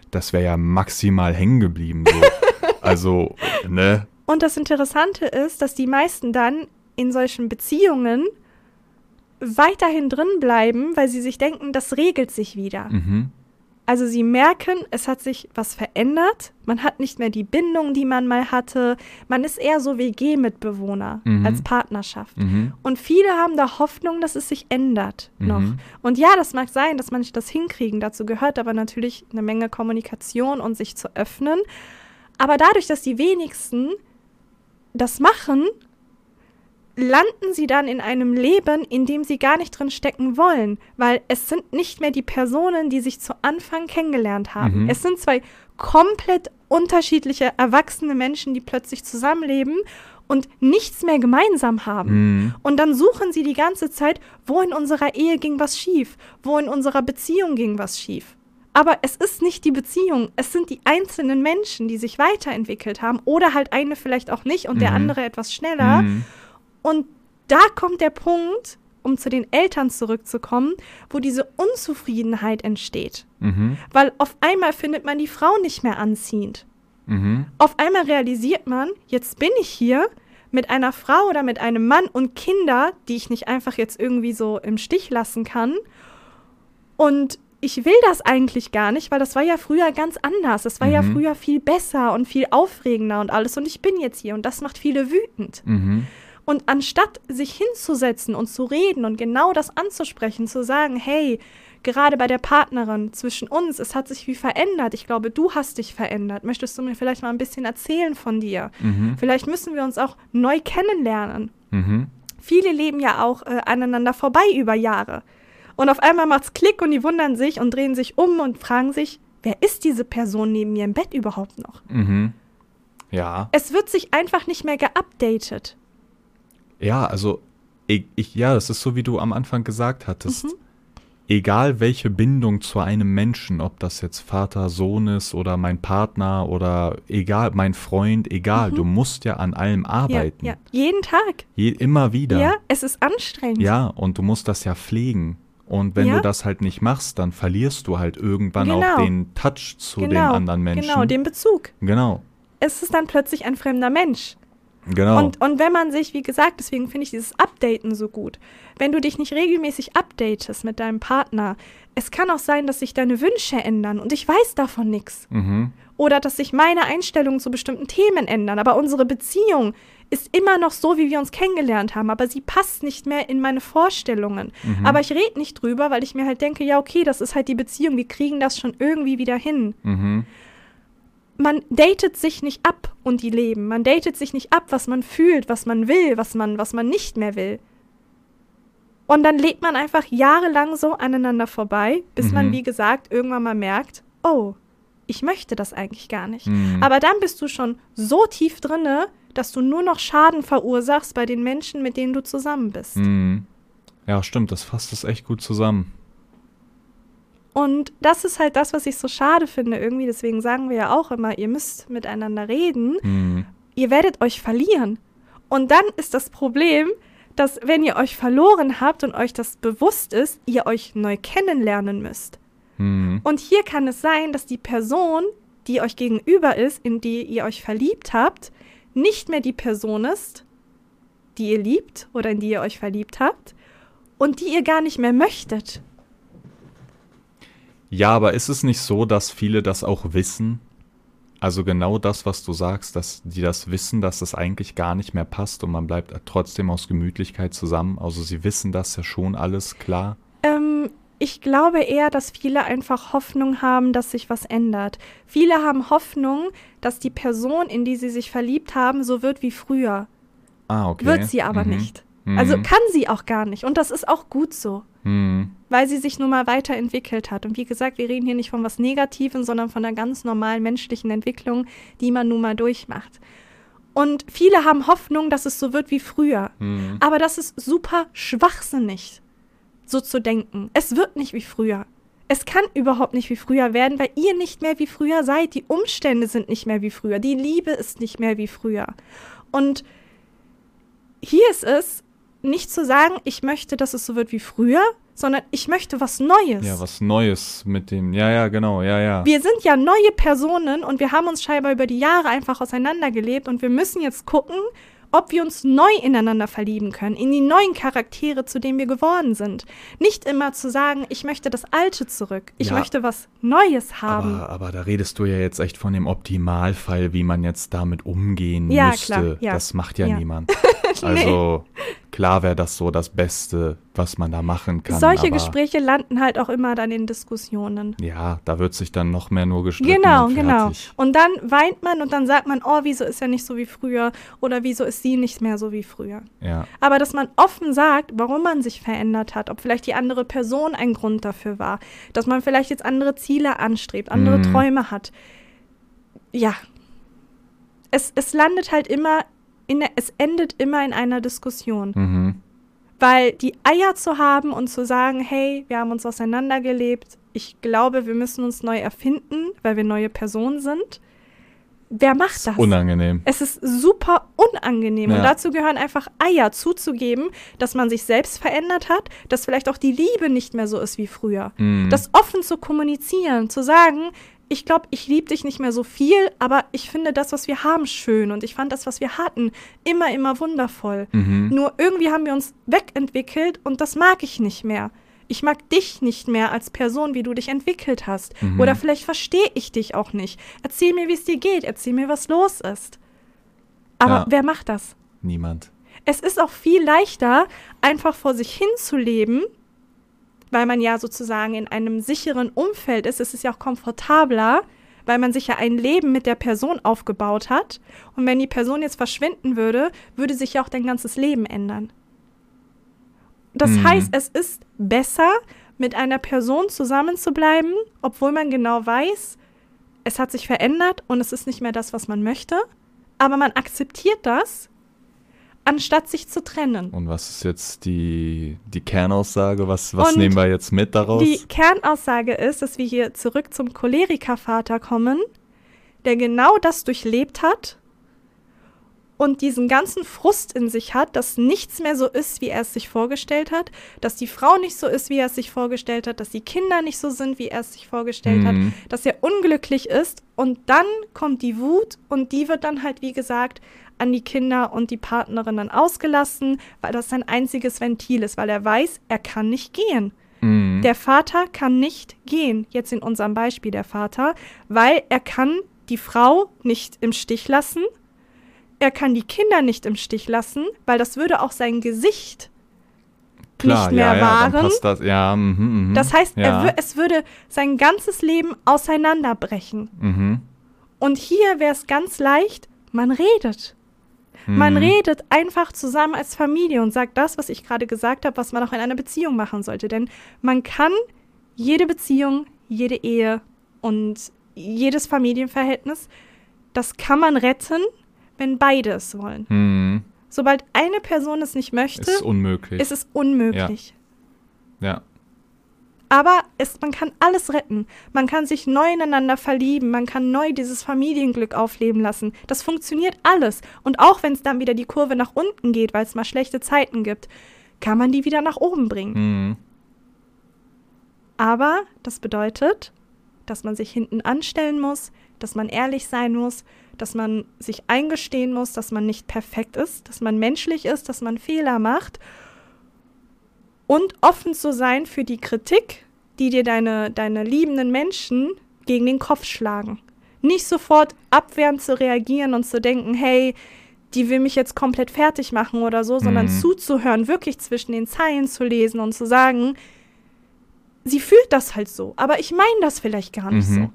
das wäre ja maximal hängen geblieben. So. also, ne? Und das Interessante ist, dass die meisten dann in solchen Beziehungen weiterhin drin bleiben, weil sie sich denken, das regelt sich wieder. Mhm. Also sie merken, es hat sich was verändert. Man hat nicht mehr die Bindung, die man mal hatte. Man ist eher so WG-Mitbewohner Mhm. als Partnerschaft. Mhm. Und viele haben da Hoffnung, dass es sich ändert noch. Mhm. Und ja, das mag sein, dass manche das hinkriegen. Dazu gehört aber natürlich eine Menge Kommunikation und sich zu öffnen. Aber dadurch, dass die wenigsten das machen, landen sie dann in einem Leben, in dem sie gar nicht drin stecken wollen, weil es sind nicht mehr die Personen, die sich zu Anfang kennengelernt haben. Mhm. Es sind zwei komplett unterschiedliche erwachsene Menschen, die plötzlich zusammenleben und nichts mehr gemeinsam haben. Mhm. Und dann suchen sie die ganze Zeit, wo in unserer Ehe ging was schief, wo in unserer Beziehung ging was schief. Aber es ist nicht die Beziehung, es sind die einzelnen Menschen, die sich weiterentwickelt haben oder halt eine vielleicht auch nicht und der Mhm. andere etwas schneller. Mhm. Und da kommt der Punkt, um zu den Eltern zurückzukommen, wo diese Unzufriedenheit entsteht. Mhm. Weil auf einmal findet man die Frau nicht mehr anziehend. Mhm. Auf einmal realisiert man, jetzt bin ich hier mit einer Frau oder mit einem Mann und Kinder, die ich nicht einfach jetzt irgendwie so im Stich lassen kann. Und ich will das eigentlich gar nicht, weil das war ja früher ganz anders. Es war ja Mhm. früher viel besser und viel aufregender und alles. Und ich bin jetzt hier und das macht viele wütend. Mhm. Und anstatt sich hinzusetzen und zu reden und genau das anzusprechen, zu sagen, hey, gerade bei der Partnerin zwischen uns, es hat sich wie verändert. Ich glaube, du hast dich verändert. Möchtest du mir vielleicht mal ein bisschen erzählen von dir? Mhm. Vielleicht müssen wir uns auch neu kennenlernen. Mhm. Viele leben ja auch äh, aneinander vorbei über Jahre. Und auf einmal macht's Klick und die wundern sich und drehen sich um und fragen sich, wer ist diese Person neben mir im Bett überhaupt noch? Mhm. Ja. Es wird sich einfach nicht mehr geupdatet. Ja, also ich, ich, ja, das ist so, wie du am Anfang gesagt hattest. Mhm. Egal welche Bindung zu einem Menschen, ob das jetzt Vater, Sohn ist oder mein Partner oder egal, mein Freund, egal, Mhm. du musst ja an allem arbeiten. Ja, ja. Jeden Tag. Je, immer wieder. Ja, es ist anstrengend. Ja, und du musst das ja pflegen. Und wenn Ja. du das halt nicht machst, dann verlierst du halt irgendwann auch Genau. den Touch zu genau, dem anderen Menschen. Genau, den Bezug. genau. Es ist dann plötzlich ein fremder Mensch. Genau. Und, und wenn man sich, wie gesagt, deswegen finde ich dieses Updaten so gut. Wenn du dich nicht regelmäßig updatest mit deinem Partner, es kann auch sein, dass sich deine Wünsche ändern und ich weiß davon nichts. mhm. Oder dass sich meine Einstellungen zu bestimmten Themen ändern. Aber unsere Beziehung ist immer noch so, wie wir uns kennengelernt haben. Aber sie passt nicht mehr in meine Vorstellungen. Mhm. Aber ich rede nicht drüber, weil ich mir halt denke, ja, okay, das ist halt die Beziehung. Wir kriegen das schon irgendwie wieder hin. Mhm. Man datet sich nicht ab und die leben. Man datet sich nicht ab, was man fühlt, was man will, was man, was man nicht mehr will. Und dann lebt man einfach jahrelang so aneinander vorbei, bis man, Mhm. wie gesagt, irgendwann mal merkt, oh, ich möchte das eigentlich gar nicht. Mhm. Aber dann bist du schon so tief drinne, dass du nur noch Schaden verursachst bei den Menschen, mit denen du zusammen bist. Mhm. Ja, stimmt, das fasst es echt gut zusammen. Und das ist halt das, was ich so schade finde irgendwie. Deswegen sagen wir ja auch immer, ihr müsst miteinander reden. Mhm. ihr werdet euch verlieren. Und dann ist das Problem, dass wenn ihr euch verloren habt und euch das bewusst ist, ihr euch neu kennenlernen müsst. Mhm. Und hier kann es sein, dass die Person, die euch gegenüber ist, in die ihr euch verliebt habt, nicht mehr die Person ist, die ihr liebt oder in die ihr euch verliebt habt und die ihr gar nicht mehr möchtet. Ja, aber ist es nicht so, dass viele das auch wissen? Also genau das, was du sagst, dass die das wissen, dass das eigentlich gar nicht mehr passt und man bleibt trotzdem aus Gemütlichkeit zusammen. Also sie wissen das ja schon alles klar. Ähm, ich glaube eher, dass viele einfach Hoffnung haben, dass sich was ändert. Viele haben Hoffnung, dass die Person, in die sie sich verliebt haben, so wird wie früher. Ah, okay. Wird sie aber Mhm. nicht. Mhm. Also kann sie auch gar nicht. Und das ist auch gut so. Mhm. Weil sie sich nun mal weiterentwickelt hat. Und wie gesagt, wir reden hier nicht von was Negativem, sondern von einer ganz normalen menschlichen Entwicklung, die man nun mal durchmacht. Und viele haben Hoffnung, dass es so wird wie früher. Mhm. Aber das ist super schwachsinnig, so zu denken. Es wird nicht wie früher. Es kann überhaupt nicht wie früher werden, weil ihr nicht mehr wie früher seid. Die Umstände sind nicht mehr wie früher. Die Liebe ist nicht mehr wie früher. Und hier ist es, nicht zu sagen, ich möchte, dass es so wird wie früher, sondern ich möchte was Neues. Ja, was Neues mit dem. Ja, ja, genau, ja, ja. Wir sind ja neue Personen und wir haben uns scheinbar über die Jahre einfach auseinandergelebt und wir müssen jetzt gucken, ob wir uns neu ineinander verlieben können, in die neuen Charaktere, zu denen wir geworden sind. Nicht immer zu sagen, ich möchte das Alte zurück, ich Ja. möchte was Neues haben. aber, aber da redest du ja jetzt echt von dem Optimalfall, wie man jetzt damit umgehen Ja, müsste. klar, ja. Das macht ja, Ja. niemand. Also klar wäre das so das Beste, was man da machen kann. Solche Gespräche landen halt auch immer dann in Diskussionen. Ja, da wird sich dann noch mehr nur gestritten. Genau, und genau. Und dann weint man und dann sagt man, oh, wieso ist er nicht so wie früher oder wieso ist sie nicht mehr so wie früher. Ja. Aber dass man offen sagt, warum man sich verändert hat, ob vielleicht die andere Person ein Grund dafür war, dass man vielleicht jetzt andere Ziele anstrebt, andere Mhm. Träume hat. Ja. Es, es landet halt immer, in es endet immer in einer Diskussion. Mhm. Weil die Eier zu haben und zu sagen, hey, wir haben uns auseinandergelebt, ich glaube, wir müssen uns neu erfinden, weil wir neue Personen sind. Wer macht das? Unangenehm. Es ist super unangenehm. Und Ja. dazu gehören einfach Eier zuzugeben, dass man sich selbst verändert hat, dass vielleicht auch die Liebe nicht mehr so ist wie früher. Mhm. Das offen zu kommunizieren, zu sagen, ich glaube, ich liebe dich nicht mehr so viel, aber ich finde das, was wir haben, schön. Und ich fand das, was wir hatten, immer, immer wundervoll. Mhm. Nur irgendwie haben wir uns wegentwickelt und das mag ich nicht mehr. Ich mag dich nicht mehr als Person, wie du dich entwickelt hast. Mhm. Oder vielleicht verstehe ich dich auch nicht. Erzähl mir, wie es dir geht. Erzähl mir, was los ist. Aber Ja. wer macht das? Niemand. Es ist auch viel leichter, einfach vor sich hin zu leben, weil man ja sozusagen in einem sicheren Umfeld ist. Es ist ja auch komfortabler, weil man sich ja ein Leben mit der Person aufgebaut hat. Und wenn die Person jetzt verschwinden würde, würde sich ja auch dein ganzes Leben ändern. Das Mhm. heißt, es ist besser, mit einer Person zusammenzubleiben, obwohl man genau weiß, es hat sich verändert und es ist nicht mehr das, was man möchte. Aber man akzeptiert das, anstatt sich zu trennen. Und was ist jetzt die, die Kernaussage? Was, was Und nehmen wir jetzt mit daraus? Die Kernaussage ist, dass wir hier zurück zum Cholerikervater kommen, der genau das durchlebt hat und diesen ganzen Frust in sich hat, dass nichts mehr so ist, wie er es sich vorgestellt hat, dass die Frau nicht so ist, wie er es sich vorgestellt hat, dass die Kinder nicht so sind, wie er es sich vorgestellt hat, Mhm. dass er unglücklich ist und dann kommt die Wut und die wird dann halt, wie gesagt, an die Kinder und die Partnerin dann ausgelassen, weil das sein einziges Ventil ist, weil er weiß, er kann nicht gehen. Mhm. Der Vater kann nicht gehen, jetzt in unserem Beispiel der Vater, weil er kann die Frau nicht im Stich lassen, er kann die Kinder nicht im Stich lassen, weil das würde auch sein Gesicht Klar, nicht mehr ja, ja, wahren. passt das. Ja, mhm, mhm. Das heißt, ja. es würde sein ganzes Leben auseinanderbrechen. Mhm. Und hier wäre es ganz leicht, man redet. Man Mhm. redet einfach zusammen als Familie und sagt das, was ich gerade gesagt habe, was man auch in einer Beziehung machen sollte. Denn man kann jede Beziehung, jede Ehe und jedes Familienverhältnis, das kann man retten, wenn beide es wollen. Mhm. Sobald eine Person es nicht möchte, Ist unmöglich. ist es unmöglich. ja. Aber es, man kann alles retten. Man kann sich neu ineinander verlieben. Man kann neu dieses Familienglück aufleben lassen. Das funktioniert alles. Und auch wenn es dann wieder die Kurve nach unten geht, weil es mal schlechte Zeiten gibt, kann man die wieder nach oben bringen. Mhm. Aber das bedeutet, dass man sich hinten anstellen muss, dass man ehrlich sein muss, dass man sich eingestehen muss, dass man nicht perfekt ist, dass man menschlich ist, dass man Fehler macht und offen zu sein für die Kritik, die dir deine, deine liebenden Menschen gegen den Kopf schlagen. Nicht sofort abwehrend zu reagieren und zu denken, hey, die will mich jetzt komplett fertig machen oder so, sondern Mhm. zuzuhören, wirklich zwischen den Zeilen zu lesen und zu sagen, sie fühlt das halt so, aber ich meine das vielleicht gar nicht Mhm. so.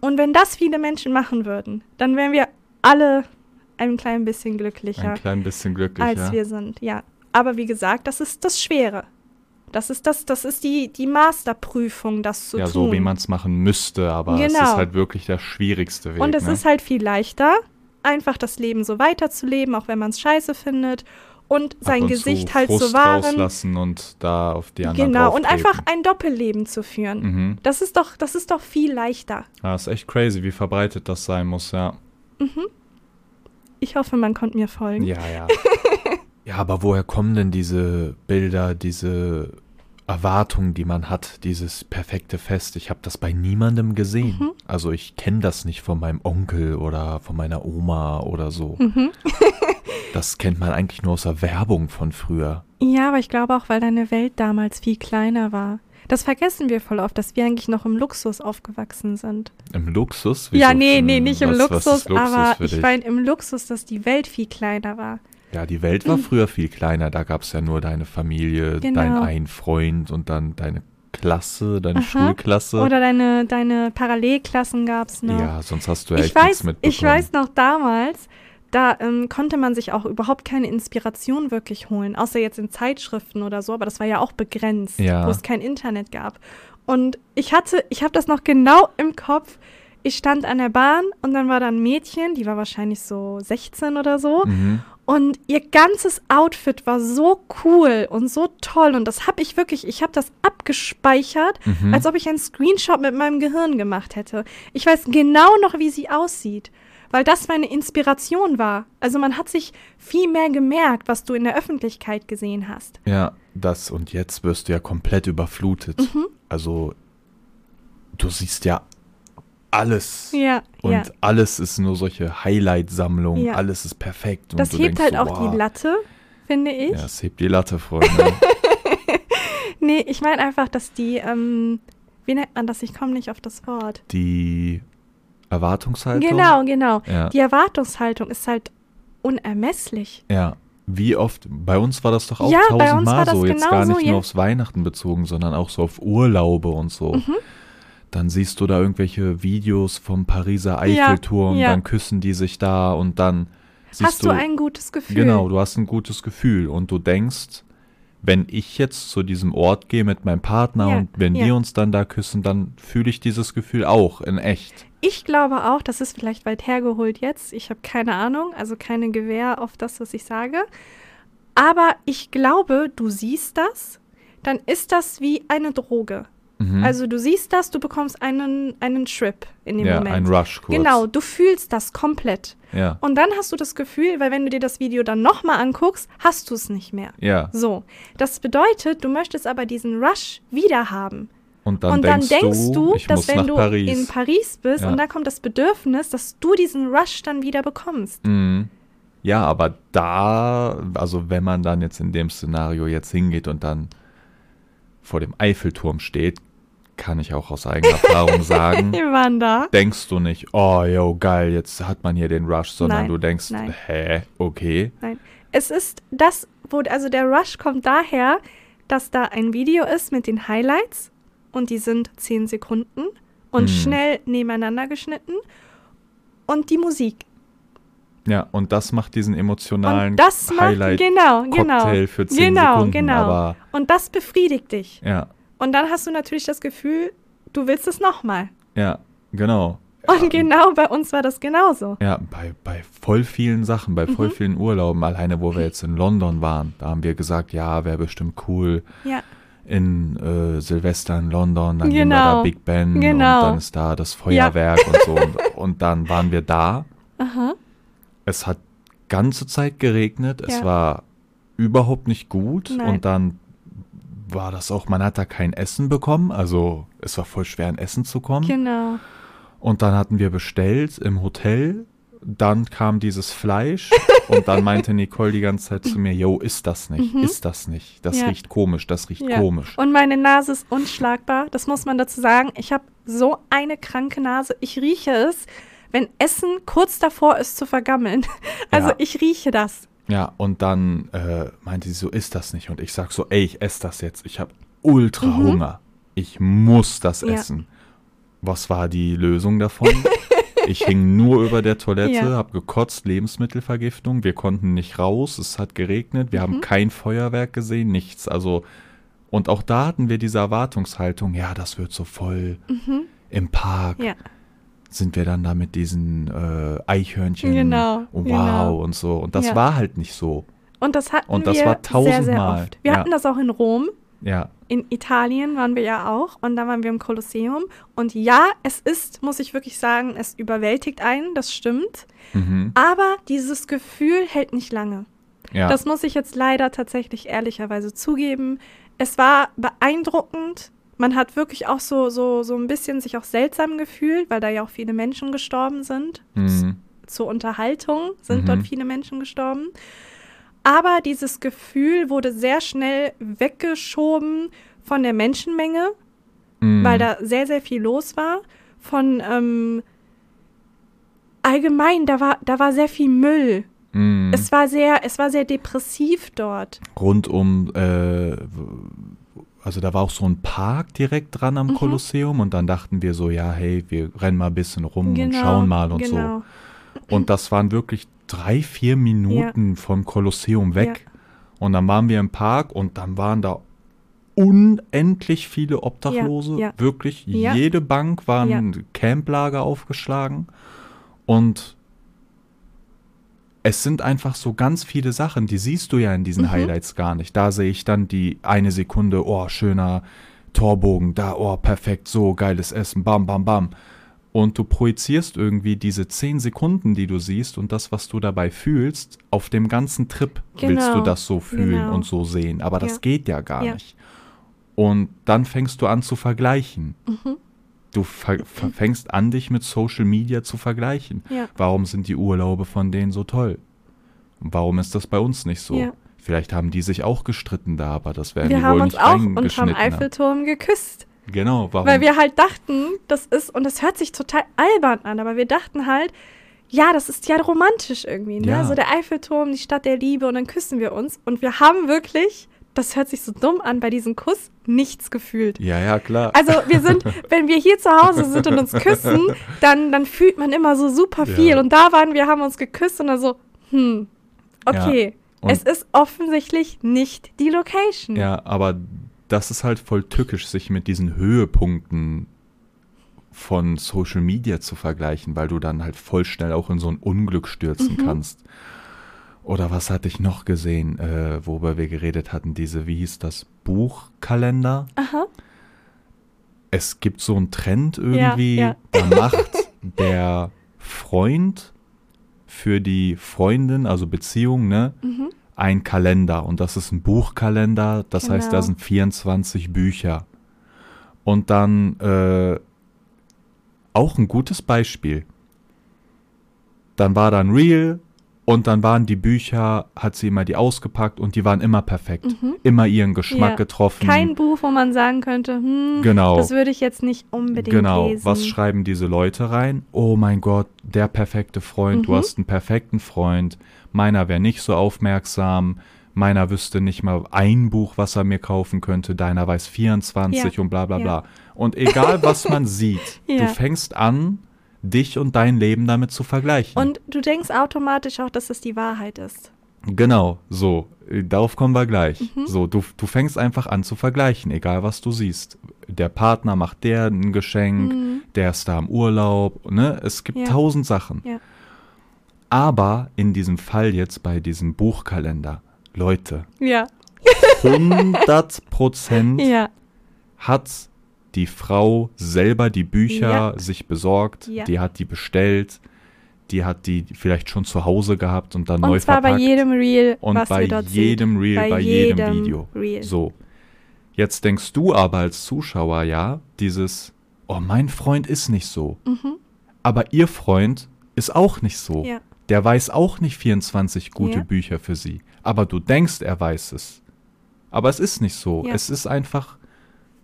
Und wenn das viele Menschen machen würden, dann wären wir alle ein klein bisschen glücklicher, Ein klein bisschen glücklich, als wir sind. Ja, aber wie gesagt, das ist das Schwere. Das ist das, das ist die, die Masterprüfung, das zu ja, tun. so wie man es machen müsste, aber es Genau. ist halt wirklich der schwierigste Weg. Und es ne? ist halt viel leichter, einfach das Leben so weiterzuleben, auch wenn man es scheiße findet und sein und Gesicht halt Frust zu wahren. rauslassen und da auf die anderen Genau, und einfach ein Doppelleben zu führen. Mhm. Das ist doch, das ist doch viel leichter. Ja, ist echt crazy, wie verbreitet das sein muss, ja. Ich hoffe, man konnte mir folgen. Ja, ja. ja, aber woher kommen denn diese Bilder, diese Erwartungen, die man hat, dieses perfekte Fest? Ich habe das bei niemandem gesehen. Mhm. Also ich kenne das nicht von meinem Onkel oder von meiner Oma oder so. Mhm. Das kennt man eigentlich nur aus der Werbung von früher. Ja, aber ich glaube auch, weil deine Welt damals viel kleiner war. Das vergessen wir voll oft, dass wir eigentlich noch im Luxus aufgewachsen sind. Im Luxus? ja, Wieso- nee, nee, nicht im was- Luxus, was Luxus aber ich meine im Luxus, dass die Welt viel kleiner war. Ja, die Welt war früher viel kleiner. Da gab es ja nur deine Familie, Genau. dein ein Freund und dann deine Klasse, deine Aha. Schulklasse. Oder deine, deine Parallelklassen gab es noch. Ja, sonst hast du ja ich echt nichts weiß, mitbekommen. ich weiß noch damals, da ähm, konnte man sich auch überhaupt keine Inspiration wirklich holen, außer jetzt in Zeitschriften oder so, aber das war ja auch begrenzt, Ja. wo es kein Internet gab. Und ich hatte, ich habe das noch genau im Kopf. Ich stand an der Bahn und dann war da ein Mädchen, die war wahrscheinlich so 16 oder so. Mhm. Und ihr ganzes Outfit war so cool und so toll. Und das habe ich wirklich, ich habe das abgespeichert, Mhm. als ob ich einen Screenshot mit meinem Gehirn gemacht hätte. Ich weiß genau noch, wie sie aussieht, weil das meine Inspiration war. Also man hat sich viel mehr gemerkt, was du in der Öffentlichkeit gesehen hast. Ja, das und jetzt wirst du ja komplett überflutet. Mhm. Also, du siehst ja alles. Ja, Und ja. alles ist nur solche Highlight-Sammlungen. Ja. Alles ist perfekt. Das hebt denkst halt so, auch wow. die Latte, finde ich. Ja, es hebt die Latte, Freunde. Nee, ich meine einfach, dass die, ähm, wie nennt man das? Ich komme nicht auf das Wort. die Erwartungshaltung. Genau, genau. Ja. Die Erwartungshaltung ist halt unermesslich. Ja. Wie oft, bei uns war das doch auch Ja, tausendmal das so, jetzt genau gar so, nicht ja. nur aufs Weihnachten bezogen, sondern auch so auf Urlaube und so. Mhm. Dann siehst du da irgendwelche Videos vom Pariser Eiffelturm, ja. dann küssen die sich da und dann siehst Hast du ein gutes Gefühl? Genau, du hast ein gutes Gefühl und du denkst, wenn ich jetzt zu diesem Ort gehe mit meinem Partner Ja, und wenn ja. wir uns dann da küssen, dann fühle ich dieses Gefühl auch in echt. Ich glaube auch, das ist vielleicht weit hergeholt jetzt. Ich habe keine Ahnung, also keine Gewähr auf das, was ich sage. Aber ich glaube, du siehst das, dann ist das wie eine Droge. Mhm. Also du siehst das, du bekommst einen, einen Trip in dem ja, Moment. ein Rush kurz. Genau, du fühlst das komplett. Ja, Und dann hast du das Gefühl, weil wenn du dir das Video dann nochmal anguckst, hast du es nicht mehr. ja. So, das bedeutet, du möchtest aber diesen Rush wieder haben. Und dann, und dann denkst, denkst du, ich dass muss wenn nach du Paris. in Paris bist Ja. und da kommt das Bedürfnis, dass du diesen Rush dann wieder bekommst. Mhm. Ja, aber da, also wenn man dann jetzt in dem Szenario jetzt hingeht und dann vor dem Eiffelturm steht, kann ich auch aus eigener Erfahrung sagen, Wir waren da. denkst du nicht, oh, yo, geil, jetzt hat man hier den Rush, sondern Nein, du denkst, nein. hä, okay. Es ist das, wo, also der Rush kommt daher, dass da ein Video ist mit den Highlights und die sind 10 Sekunden und Hm. schnell nebeneinander geschnitten und die Musik. Ja, und das macht diesen emotionalen Und das macht, Highlight genau, genau. Cocktail für 10 genau, Sekunden, genau. aber Und das befriedigt dich. ja, Und dann hast du natürlich das Gefühl, du willst es nochmal. ja, genau. Und genau bei uns war das genauso. Ja, bei, bei voll vielen Sachen, bei Mhm. voll vielen Urlauben, alleine wo wir jetzt in London waren, da haben wir gesagt, ja, wäre bestimmt cool Ja, in äh, Silvester in London, dann gehen wir Genau. da Big Ben und Genau. dann ist da das Feuerwerk und so. Und, und dann waren wir da. aha. Es hat ganze Zeit geregnet, es Ja. war überhaupt nicht gut Nein. und dann war das auch, man hat da kein Essen bekommen, also es war voll schwer, ein Essen zu kommen. Genau. Und dann hatten wir bestellt im Hotel. Dann kam dieses Fleisch und dann meinte Nicole die ganze Zeit zu mir, yo, ist das nicht, ist das nicht, das Mhm. Ja. riecht komisch, das riecht Ja. komisch. Und meine Nase ist unschlagbar. Das muss man dazu sagen. Ich habe so eine kranke Nase. Ich rieche es, wenn Essen kurz davor ist zu vergammeln. Also Ja. ich rieche das. Ja, und dann äh, meinte sie so, ist das nicht? Und ich sag so, ey, ich esse das jetzt. Ich habe ultra Hunger. Ich muss das Mhm. Ja. essen. Was war die Lösung davon? ich hing nur über der Toilette, Ja. hab gekotzt, Lebensmittelvergiftung. Wir konnten nicht raus, es hat geregnet, wir Mhm. haben kein Feuerwerk gesehen, nichts. Also, und auch da hatten wir diese Erwartungshaltung, ja, das wird so voll im Park. Mhm. Ja. Sind wir dann da mit diesen äh, Eichhörnchen? Genau, Wow genau. und so. Und das Ja. war halt nicht so. Und das hatten Und das wir war sehr, sehr tausendmal. oft. Wir Ja. hatten das auch in Rom. Ja, In Italien waren wir ja auch und da waren wir im Kolosseum. Und ja, es ist, muss ich wirklich sagen, es überwältigt einen, das stimmt. mhm. Aber dieses Gefühl hält nicht lange. ja. Das muss ich jetzt leider tatsächlich ehrlicherweise zugeben. Es war beeindruckend. Man hat wirklich auch so, so, so ein bisschen sich auch seltsam gefühlt, weil da ja auch viele Menschen gestorben sind. mhm. Zur Unterhaltung sind Mhm. dort viele Menschen gestorben. Aber dieses Gefühl wurde sehr schnell weggeschoben von der Menschenmenge, Mhm. weil da sehr, sehr viel los war. Von ähm, allgemein, da war, da war sehr viel Müll. Mhm. Es war sehr, es war sehr depressiv dort. Rund um, äh, also da war auch so ein Park direkt dran Mhm. am Kolosseum und dann dachten wir so, ja, hey, wir rennen mal ein bisschen rum und Genau, schauen mal und genau. so. Und das waren wirklich drei, vier Minuten vom Kolosseum weg. Ja. Und dann waren wir im Park und dann waren da unendlich viele Obdachlose. Ja, ja. Wirklich, Ja. jede Bank war Ja. ein Camplager aufgeschlagen. Und es sind einfach so ganz viele Sachen, die siehst du ja in diesen Mhm. Highlights gar nicht. Da sehe ich dann die eine Sekunde, oh, schöner Torbogen, da, oh, perfekt, so geiles Essen, bam, bam, bam. Und du projizierst irgendwie diese zehn Sekunden, die du siehst und das, was du dabei fühlst, auf dem ganzen Trip willst du Genau, das so fühlen genau. und so sehen. Aber das Ja. geht ja gar Ja. nicht. Und dann fängst du an zu vergleichen. Mhm. Du ver ver- fängst an, dich mit Social Media zu vergleichen. Ja. Warum sind die Urlaube von denen so toll? Und warum ist das bei uns nicht so? Ja. Vielleicht haben die sich auch gestritten da, aber das werden Wir die haben wohl uns nicht auch unterm haben. Eiffelturm geküsst. Genau, warum? Weil wir halt dachten, das ist, und das hört sich total albern an, aber wir dachten halt, ja, das ist ja romantisch irgendwie, ne? Ja. So der Eiffelturm, die Stadt der Liebe und dann küssen wir uns. Und wir haben wirklich, das hört sich so dumm an, bei diesem Kuss nichts gefühlt. ja, ja, klar. Also wir sind, wenn wir hier zu Hause sind und uns küssen, dann, dann fühlt man immer so super viel. Ja. Und da waren wir, haben uns geküsst und dann so, hm, okay. Und- es ist offensichtlich nicht die Location. Ja, aber das ist halt voll tückisch, sich mit diesen Höhepunkten von Social Media zu vergleichen, weil du dann halt voll schnell auch in so ein Unglück stürzen Mhm. kannst. Oder was hatte ich noch gesehen, äh, worüber wir geredet hatten? Diese, wie hieß das? Buchkalender? Aha. Es gibt so einen Trend irgendwie, ja. da macht der Freund für die Freundin, also Beziehung, ne, Mhm. ein Kalender und das ist ein Buchkalender, das heißt, da Genau. sind 24 Bücher. Und dann äh, auch ein gutes Beispiel. Dann war da ein Reel und dann waren die Bücher, hat sie immer die ausgepackt und die waren immer perfekt. Immer ihren Geschmack Mhm. Ja. getroffen. Kein Buch, wo man sagen könnte, hm, Genau. das würde ich jetzt nicht unbedingt Genau, lesen. was schreiben diese Leute rein? Oh mein Gott, der perfekte Freund, du Mhm. hast einen perfekten Freund. Meiner wäre nicht so aufmerksam. Meiner wüsste nicht mal ein Buch, was er mir kaufen könnte. Deiner weiß 24 Ja, und bla bla ja. bla. Und egal, was man sieht, du fängst an, dich und dein Leben damit zu vergleichen. Und du denkst automatisch auch, dass es die Wahrheit ist. Genau, so. äh, Darauf kommen wir gleich. Mhm. So, du, du fängst einfach an zu vergleichen, egal was du siehst. Der Partner macht der ein Geschenk, der ist da im Urlaub, ne? Es gibt Mhm. Ja. tausend Sachen. Ja. Aber in diesem Fall jetzt bei diesem Buchkalender, Leute, Ja. 100 Prozent Ja. hat die Frau selber die Bücher Ja. sich besorgt, Ja. die hat die bestellt, die hat die vielleicht schon zu Hause gehabt und dann neu Und zwar verpackt. bei jedem Reel, Und was bei wir dort jedem sehen. Reel, bei, jedem, Video. Reel. So. Jetzt denkst du aber als Zuschauer, ja, dieses, oh, mein Freund ist nicht so. Mhm. Aber ihr Freund ist auch nicht so. Ja. Der weiß auch nicht 24 gute Ja. Bücher für sie. Aber du denkst, er weiß es. Aber es ist nicht so. Ja. Es ist einfach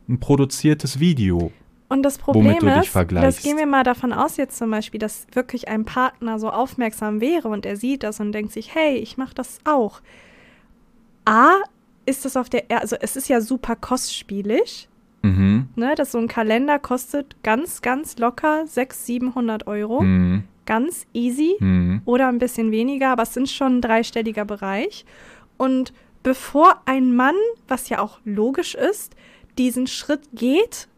ein produziertes Video. Und das Problem ist, das gehen wir mal davon aus jetzt zum Beispiel, dass wirklich ein Partner so aufmerksam wäre und er sieht das und denkt sich, hey, ich mache das auch. A, ist das auf der, also es ist ja super kostspielig, Mhm. ne, dass so ein Kalender kostet ganz, ganz locker 600, 700 Euro, Mhm. ganz easy Mhm. oder ein bisschen weniger, aber es sind schon ein dreistelliger Bereich. Und bevor ein Mann, was ja auch logisch ist, diesen Schritt geht,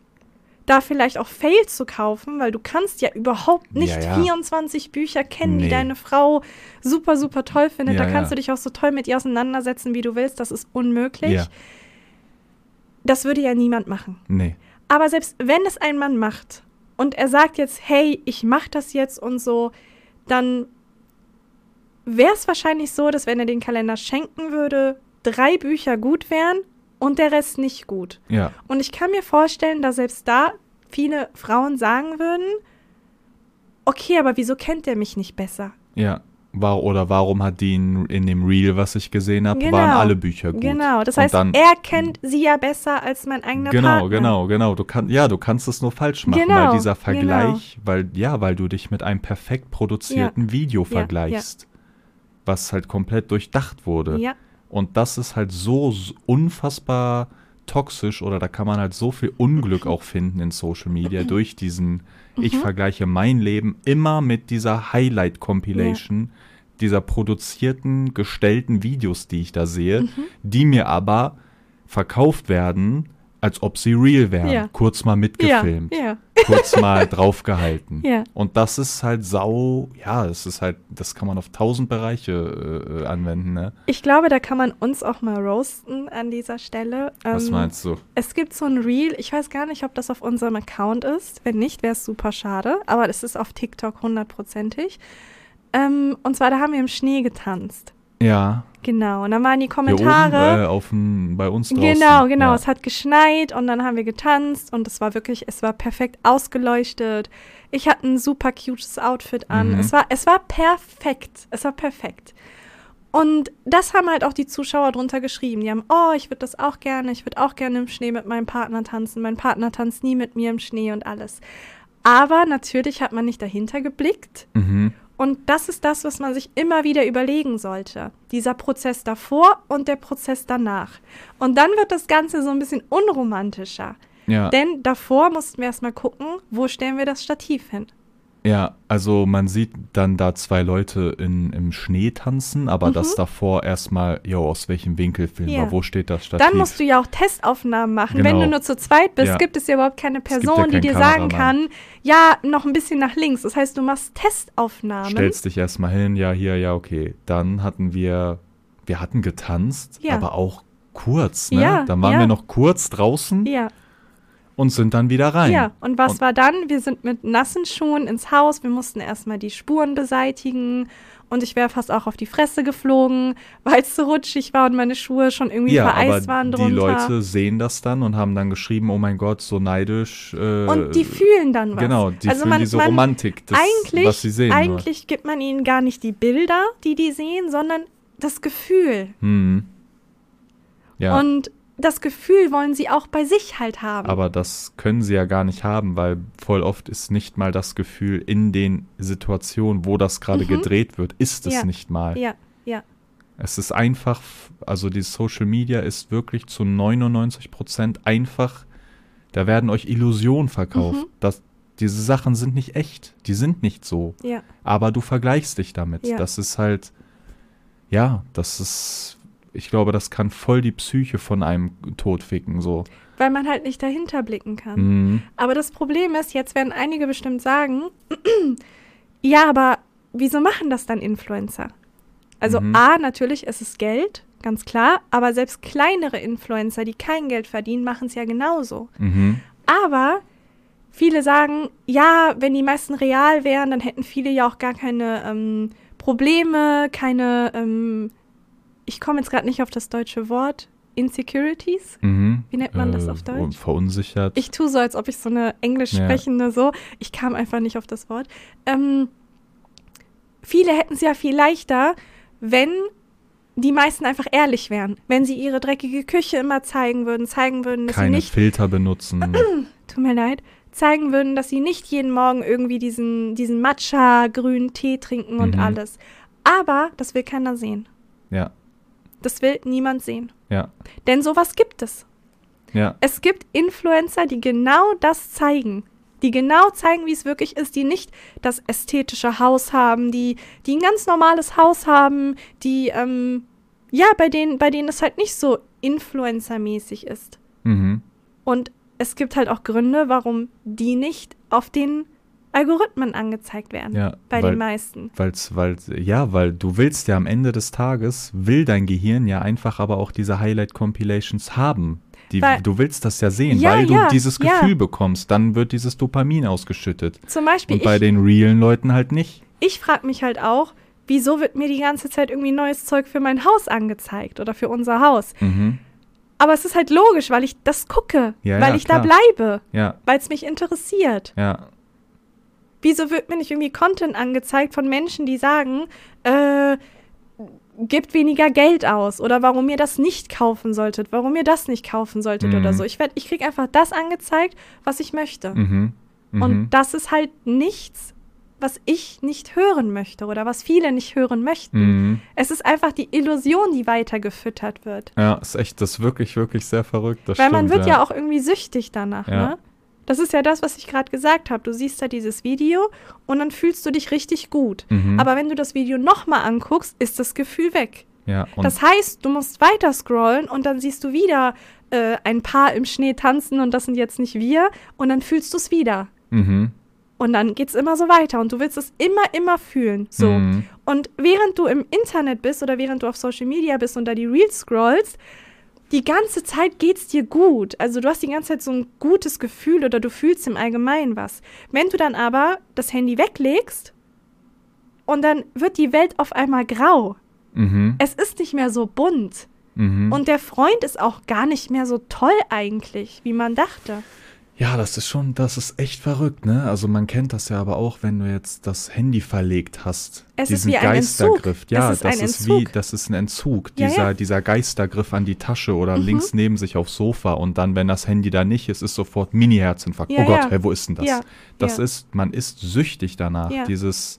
da vielleicht auch Fail zu kaufen, weil du kannst ja überhaupt nicht Ja, ja. 24 Bücher kennen, die Nee. deine Frau super, super toll findet. Ja, da kannst du dich auch so toll mit ihr auseinandersetzen, wie du willst. Das ist unmöglich. Ja. Das würde ja niemand machen. Nee. Aber selbst wenn es ein Mann macht und er sagt jetzt, hey, ich mach das jetzt und so, dann wäre es wahrscheinlich so, dass wenn er den Kalender schenken würde, drei Bücher gut wären und der Rest nicht gut. Ja. Und ich kann mir vorstellen, dass selbst da viele Frauen sagen würden, okay, aber wieso kennt der mich nicht besser? Ja. War, oder warum hat die in, in dem Reel, was ich gesehen habe, Genau. waren alle Bücher gut. Genau, das Und heißt, dann, er kennt sie ja besser als mein eigener Genau, Partner. genau, genau. Du kannst, ja, du kannst es nur falsch machen, Genau, weil dieser Vergleich, weil, ja, weil du dich mit einem perfekt produzierten Video ja. vergleichst, was halt komplett durchdacht wurde. Ja, Und das ist halt so unfassbar toxisch oder da kann man halt so viel Unglück auch finden in Social Media durch diesen, ich Mhm. vergleiche mein Leben immer mit dieser Highlight-Compilation, dieser produzierten, gestellten Videos, die ich da sehe, Mhm. die mir aber verkauft werden, als ob sie real wären. Ja. Kurz mal ja, mitgefilmt, ja, kurz mal draufgehalten. ja. Und das ist halt sau, ja, es ist halt, das kann man auf tausend Bereiche äh, äh, anwenden, ne? Ich glaube, da kann man uns auch mal roasten an dieser Stelle. Was Ähm, meinst du? Es gibt so ein Reel, ich weiß gar nicht, ob das auf unserem Account ist. Wenn nicht, wäre es super schade, aber es ist auf TikTok hundertprozentig. Ähm, und zwar, da haben wir im Schnee getanzt. Ja, Genau, und dann waren die Kommentare. oben äh, auf dem, bei uns draußen. Genau, genau. Ja. Es hat geschneit und dann haben wir getanzt und es war wirklich, es war perfekt ausgeleuchtet. Ich hatte ein super cutes Outfit an. Mhm. Es war, es war perfekt. Es war perfekt. Und das haben halt auch die Zuschauer drunter geschrieben. Die haben, oh, ich würde das auch gerne, ich würde auch gerne im Schnee mit meinem Partner tanzen. Mein Partner tanzt nie mit mir im Schnee und alles. Aber natürlich hat man nicht dahinter geblickt. Mhm. Und das ist das, was man sich immer wieder überlegen sollte. Dieser Prozess davor und der Prozess danach. Und dann wird das Ganze so ein bisschen unromantischer. Ja, Denn davor mussten wir erstmal gucken, wo stellen wir das Stativ hin. Ja, also man sieht dann da zwei Leute in, im Schnee tanzen, aber Mhm. das davor erstmal, jo, aus welchem Winkel filmen Ja. wo steht das Stativ? Dann musst du ja auch Testaufnahmen machen. Wenn Genau. du nur zu zweit bist, Ja. gibt es ja überhaupt keine gibt ja Person, die dir sagen Kameramann. kann, ja, noch ein bisschen nach links. Das heißt, du machst Testaufnahmen. Stellst dich erstmal hin, ja, hier, ja, okay. Dann hatten wir, wir hatten getanzt, aber auch kurz, ne? Dann waren wir noch kurz draußen Ja, und sind dann wieder rein. ja. Und was Und- war dann? Wir sind mit nassen Schuhen ins Haus. Wir mussten erstmal die Spuren beseitigen. Und ich wäre fast auch auf die Fresse geflogen, weil es so rutschig war und meine Schuhe schon irgendwie Ja, vereist aber waren die drunter. Leute sehen das dann und haben dann geschrieben, oh mein Gott, so neidisch. Äh, und die fühlen dann was. Genau, die also fühlen man, diese man, Romantik, das, eigentlich, was sie sehen. nur. eigentlich gibt man ihnen gar nicht die Bilder, die die sehen, sondern das Gefühl. Hm. Ja, Und das Gefühl wollen sie auch bei sich halt haben. aber das können sie ja gar nicht haben, weil voll oft ist nicht mal das Gefühl in den Situationen, wo das gerade Mhm. gedreht wird, ist es Ja. nicht mal. ja, ja, Es ist einfach, also die Social Media ist wirklich zu 99 Prozent einfach, da werden euch Illusionen verkauft. Mhm. Das, diese Sachen sind nicht echt, die sind nicht so. ja. Aber du vergleichst dich damit. Ja. Das ist halt, ja, das ist, ich glaube, das kann voll die Psyche von einem totficken, so. Weil man halt nicht dahinter blicken kann. Mhm. Aber das Problem ist, jetzt werden einige bestimmt sagen, ja, aber wieso machen das dann Influencer? Also Mhm. A, natürlich ist es Geld, ganz klar, aber selbst kleinere Influencer, die kein Geld verdienen, machen es ja genauso. Mhm. Aber viele sagen, ja, wenn die meisten real wären, dann hätten viele ja auch gar keine ähm, Probleme, keine, ähm, ich komme jetzt gerade nicht auf das deutsche Wort, Insecurities. Mhm. Wie nennt man das Äh, auf Deutsch? Verunsichert. Ich tue so, als ob ich so eine Englisch Ja. sprechende so. Ich kam einfach nicht auf das Wort. Ähm, viele hätten es ja viel leichter, wenn die meisten einfach ehrlich wären. Wenn sie ihre dreckige Küche immer zeigen würden, zeigen würden, dass sie Keine nicht, Filter benutzen. tut mir leid, zeigen würden, dass sie nicht jeden Morgen irgendwie diesen, diesen Matcha-grünen Tee trinken und Mhm. alles. Aber das will keiner sehen. ja, Das will niemand sehen. ja, Denn sowas gibt es. ja. Es gibt Influencer, die genau das zeigen. Die genau zeigen, wie es wirklich ist, die nicht das ästhetische Haus haben, die, die ein ganz normales Haus haben, die, ähm, ja, bei denen, bei denen es halt nicht so Influencer-mäßig ist. Mhm. Und es gibt halt auch Gründe, warum die nicht auf den Algorithmen angezeigt werden. Ja, bei weil- den meisten. Weil's, weil's, ja, weil du willst ja am Ende des Tages, will dein Gehirn ja einfach aber auch diese Highlight-Compilations haben. Die, Weil- du willst das ja sehen, Ja, weil du ja, dieses. Gefühl bekommst. Dann wird dieses Dopamin ausgeschüttet. Zum Beispiel, Und bei ich, den realen Leuten halt nicht. ich frage mich halt auch, wieso wird mir die ganze Zeit irgendwie neues Zeug für mein Haus angezeigt oder für unser Haus? Mhm. Aber es ist halt logisch, weil ich das gucke, weil ich da klar. bleibe, Ja, weil es mich interessiert. ja. Wieso wird mir nicht irgendwie Content angezeigt von Menschen, die sagen, äh, gibt weniger Geld aus oder warum ihr das nicht kaufen solltet, warum ihr das nicht kaufen solltet Mhm. oder so. Ich, werd- ich kriege einfach das angezeigt, was ich möchte. Mhm. Mhm. Und das ist halt nichts, was ich nicht hören möchte oder was viele nicht hören möchten. Mhm. Es ist einfach die Illusion, die weiter gefüttert wird. Ja, ist echt, das ist wirklich, wirklich sehr verrückt. Weil man stimmt, wird ja. auch irgendwie süchtig danach, Ja. ne? Das ist ja das, was ich gerade gesagt habe. Du siehst da dieses Video und dann fühlst du dich richtig gut. Mhm. Aber wenn du das Video nochmal anguckst, ist das Gefühl weg. ja, das heißt, du musst weiter scrollen und dann siehst du wieder äh, ein Paar im Schnee tanzen und das sind jetzt nicht wir und dann fühlst du es wieder. mhm. Und dann geht's immer so weiter und du willst es immer, immer fühlen. So. Mhm. Und während du im Internet bist oder während du auf Social Media bist und da die Reels scrollst, die ganze Zeit geht's dir gut. Also du hast die ganze Zeit so ein gutes Gefühl oder du fühlst im Allgemeinen was. Wenn du dann aber das Handy weglegst und dann wird die Welt auf einmal grau. Mhm. Es ist nicht mehr so bunt. Mhm. Und der Freund ist auch gar nicht mehr so toll eigentlich, wie man dachte. Ja, das ist schon, das ist echt verrückt, ne? Also man kennt das ja aber auch, wenn du jetzt das Handy verlegt hast. Es ist diesen wie ein Entzug. Geistergriff. Ja, Es ist das ist wie, Entzug. das ist ein Entzug. Ja, dieser, ja. dieser Geistergriff an die Tasche oder Mhm. links neben sich aufs Sofa und dann, wenn das Handy da nicht ist, ist sofort Mini-Herzinfarkt. Ja, oh Gott, ja. hey, wo ist denn das? Ja, Das ja. ist, man ist süchtig danach. Ja. Dieses,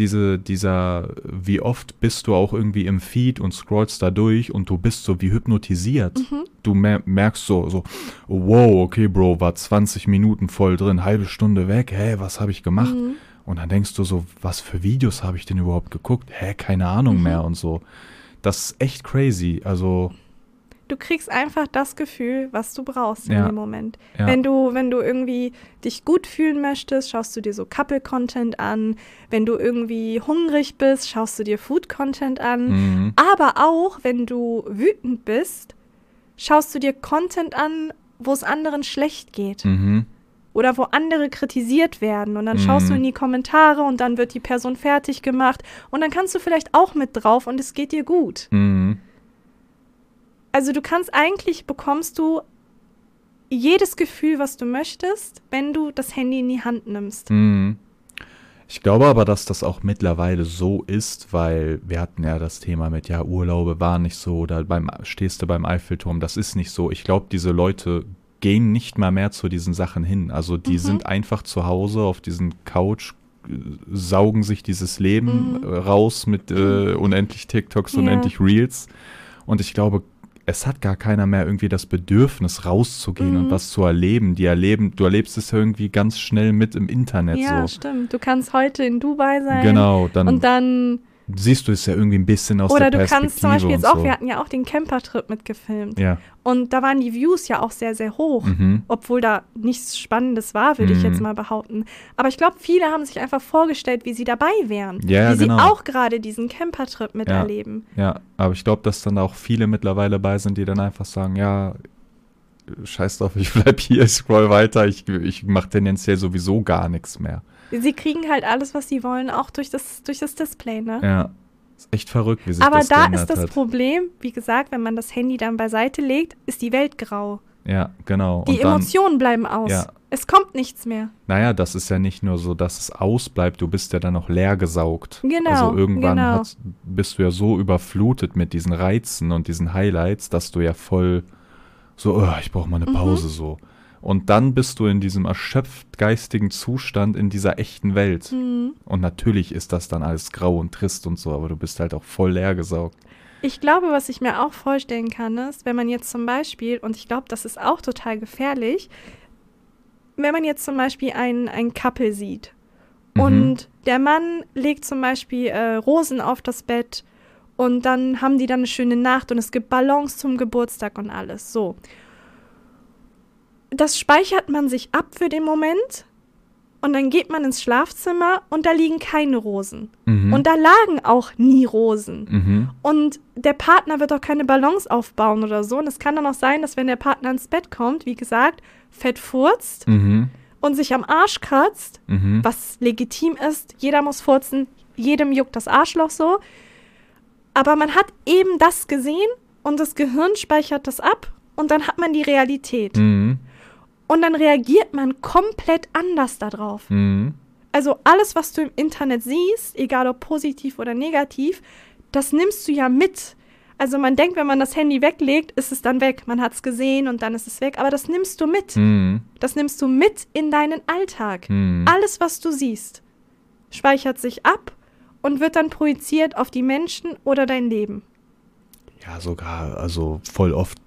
diese, dieser, wie oft bist du auch irgendwie im Feed und scrollst da durch und du bist so wie hypnotisiert. Mhm. Du mer merkst so, so, wow, okay, Bro, war 20 Minuten voll drin, halbe Stunde weg, hä, was habe ich gemacht? Mhm. Und dann denkst du so, was für Videos habe ich denn überhaupt geguckt? Hä, keine Ahnung Mhm. mehr und so. Das ist echt crazy. Also, Du kriegst einfach das Gefühl, was du brauchst Ja. in dem Moment. ja. Wenn du, wenn du irgendwie dich gut fühlen möchtest, schaust du dir so Couple-Content an. Wenn du irgendwie hungrig bist, schaust du dir Food-Content an. Mhm. Aber auch, wenn du wütend bist, schaust du dir Content an, wo es anderen schlecht geht. Mhm. Oder wo andere kritisiert werden. Und dann schaust du Mhm. in die Kommentare und dann wird die Person fertig gemacht. Und dann kannst du vielleicht auch mit drauf und es geht dir gut. Mhm. Also du kannst eigentlich, bekommst du jedes Gefühl, was du möchtest, wenn du das Handy in die Hand nimmst. Mhm. Ich glaube aber, dass das auch mittlerweile so ist, weil wir hatten ja das Thema mit, ja, Urlaube waren nicht so oder beim, stehst du beim Eiffelturm, das ist nicht so. Ich glaube, diese Leute gehen nicht mal mehr zu diesen Sachen hin. Also die Mhm. sind einfach zu Hause auf diesen Couch, saugen sich dieses Leben Mhm. raus mit äh, unendlich TikToks, Ja. unendlich Reels. Und ich glaube, es hat gar keiner mehr irgendwie das Bedürfnis, rauszugehen und Mhm. was zu erleben. Die erleben, du erlebst es irgendwie ganz schnell mit im Internet ja, so. stimmt. Du kannst heute in Dubai sein. Genau, dann, Und dann, siehst du es ja irgendwie ein bisschen aus oder der du Perspektive kannst zum Beispiel jetzt auch, so. wir hatten ja auch den Campertrip mitgefilmt. Ja, Und da waren die Views ja auch sehr, sehr hoch. mhm. Obwohl da nichts Spannendes war, würde ich Mhm. jetzt mal behaupten. Aber ich glaube, viele haben sich einfach vorgestellt, wie sie dabei wären. Ja, wie genau. sie auch gerade diesen Campertrip miterleben. ja, aber ich glaube, dass dann auch viele mittlerweile bei sind, die dann einfach sagen, ja, scheiß drauf, ich bleib hier, ich scroll weiter, ich, ich mache tendenziell sowieso gar nichts mehr. Sie kriegen halt alles, was sie wollen, auch durch das, durch das Display, ne? Ja, Ist echt verrückt, wie sich Aber das da ist das hat. Problem, wie gesagt, wenn man das Handy dann beiseite legt, ist die Welt grau. Ja, genau. Die dann, Emotionen bleiben aus. Ja. Es kommt nichts mehr. naja, das ist ja nicht nur so, dass es ausbleibt, du bist ja dann noch leer gesaugt. Genau, Also irgendwann genau. hat, bist du ja so überflutet mit diesen Reizen und diesen Highlights, dass du ja voll so, oh, ich brauche mal eine Mhm. Pause so. Und dann bist du in diesem erschöpft geistigen Zustand in dieser echten Welt. Hm. Und natürlich ist das dann alles grau und trist und so, aber du bist halt auch voll leer gesaugt. Ich glaube, was ich mir auch vorstellen kann, ist, wenn man jetzt zum Beispiel, und ich glaube, das ist auch total gefährlich, wenn man jetzt zum Beispiel ein, ein Couple sieht Mhm. und der Mann legt zum Beispiel äh, Rosen auf das Bett und dann haben die dann eine schöne Nacht und es gibt Ballons zum Geburtstag und alles. So. Das speichert man sich ab für den Moment und dann geht man ins Schlafzimmer und da liegen keine Rosen. Mhm. Und da lagen auch nie Rosen. mhm. Und der Partner wird auch keine Ballons aufbauen oder so. Und es kann dann auch sein, dass wenn der Partner ins Bett kommt, wie gesagt, fett furzt Mhm. und sich am Arsch kratzt, Mhm. was legitim ist. Jeder muss furzen, jedem juckt das Arschloch so. Aber man hat eben das gesehen und das Gehirn speichert das ab und dann hat man die Realität. Mhm. Und dann reagiert man komplett anders darauf. Mhm. Also alles, was du im Internet siehst, egal ob positiv oder negativ, das nimmst du ja mit. Also man denkt, wenn man das Handy weglegt, ist es dann weg. Man hat es gesehen und dann ist es weg. Aber das nimmst du mit. Mhm. Das nimmst du mit in deinen Alltag. Mhm. Alles, was du siehst, speichert sich ab und wird dann projiziert auf die Menschen oder dein Leben. Ja, sogar, also voll oft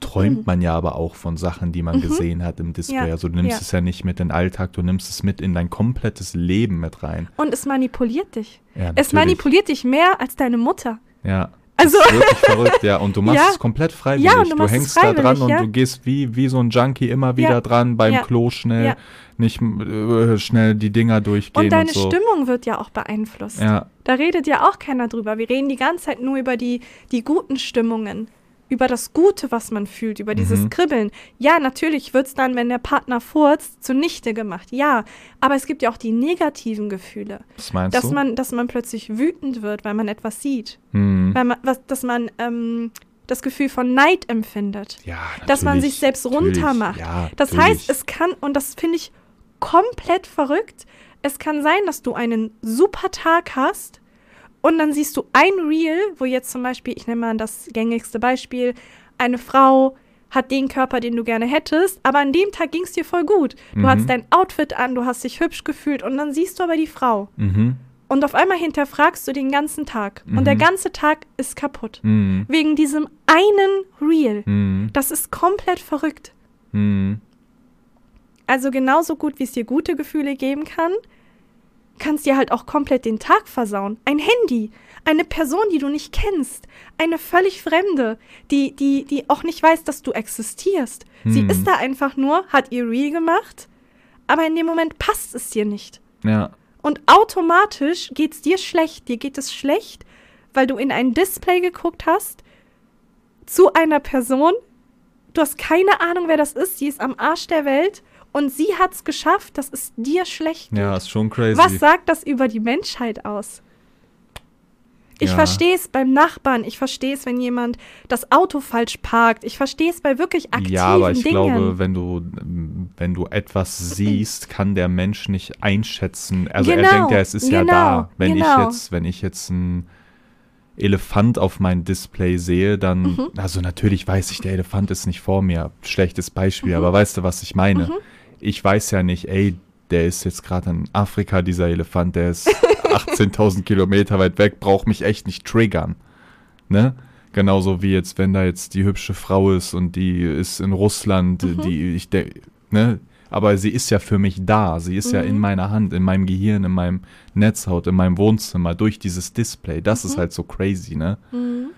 träumt man ja aber auch von Sachen, die man Mhm. gesehen hat im Display. Ja, Also du nimmst ja. es ja nicht mit in den Alltag, du nimmst es mit in dein komplettes Leben mit rein. Und es manipuliert dich. Ja, Es manipuliert dich mehr als deine Mutter. Ja. Also- das ist wirklich verrückt, ja. Und du machst Ja. es komplett freiwillig. Ja, und du du hängst da dran freiwillig, und ja. du gehst wie, wie so ein Junkie immer wieder Ja. dran, beim Ja. Klo schnell, Ja. nicht äh, schnell die Dinger durchgehen Und deine und so. Stimmung wird ja auch beeinflusst. Ja, Da redet ja auch keiner drüber. Wir reden die ganze Zeit nur über die, die guten Stimmungen, über das Gute, was man fühlt, über dieses Mhm. Kribbeln. Ja, natürlich wird es dann, wenn der Partner furzt, zunichte gemacht. Ja, aber es gibt ja auch die negativen Gefühle. was meinst Dass du? man, dass man plötzlich wütend wird, weil man etwas sieht. hm. Weil man, was, dass man ähm, das Gefühl von Neid empfindet. Ja, dass man sich selbst runtermacht. Ja, Das natürlich. heißt, es kann, und das finde ich komplett verrückt, es kann sein, dass du einen super Tag hast und dann siehst du ein Reel, wo jetzt zum Beispiel, ich nehme mal das gängigste Beispiel, eine Frau hat den Körper, den du gerne hättest, aber an dem Tag ging es dir voll gut. Du Mhm. hattest dein Outfit an, du hast dich hübsch gefühlt und dann siehst du aber die Frau. Mhm. Und auf einmal hinterfragst du den ganzen Tag. Und der Mhm. ganze Tag ist kaputt. Mhm. Wegen diesem einen Reel. Mhm. Das ist komplett verrückt. Mhm. Also genauso gut, wie es dir gute Gefühle geben kann, kann es dir halt auch komplett den Tag versauen. Ein Handy, eine Person, die du nicht kennst, eine völlig Fremde, die, die, die auch nicht weiß, dass du existierst. Sie Hm. ist da einfach nur, hat ihr Reel gemacht, aber in dem Moment passt es dir nicht. Ja. Und automatisch geht es dir schlecht. Dir geht es schlecht, weil du in ein Display geguckt hast zu einer Person. Du hast keine Ahnung, wer das ist. Sie ist am Arsch der Welt und sie hat es geschafft, dass es dir schlecht geht. Ja, ist schon crazy. Was sagt das über die Menschheit aus? Ich Ja. verstehe es beim Nachbarn. Ich verstehe es, wenn jemand das Auto falsch parkt. Ich verstehe es bei wirklich aktiven ja, aber ich Dingen. glaube, wenn du, wenn du etwas siehst, kann der Mensch nicht einschätzen. Also er Genau, denkt ja, es ist ja genau, da. Wenn ich genau. jetzt, wenn ich jetzt ein Elefant auf mein Display sehe, dann, Mhm. also natürlich weiß ich, der Elefant ist nicht vor mir. Schlechtes Beispiel, Mhm. aber weißt du, was ich meine? Ich weiß ja nicht, ey, der ist jetzt gerade in Afrika, dieser Elefant, der ist 18.000 Kilometer weit weg, braucht mich echt nicht triggern. Ne? Genauso wie jetzt, wenn da jetzt die hübsche Frau ist und die ist in Russland, Mhm. die ich de, ne? Aber sie ist ja für mich da. Sie ist ja in Mhm. meiner Hand, in meinem Gehirn, in meinem Netzhaut, in meinem Wohnzimmer, durch dieses Display. Das ist halt so crazy, ne? Mhm.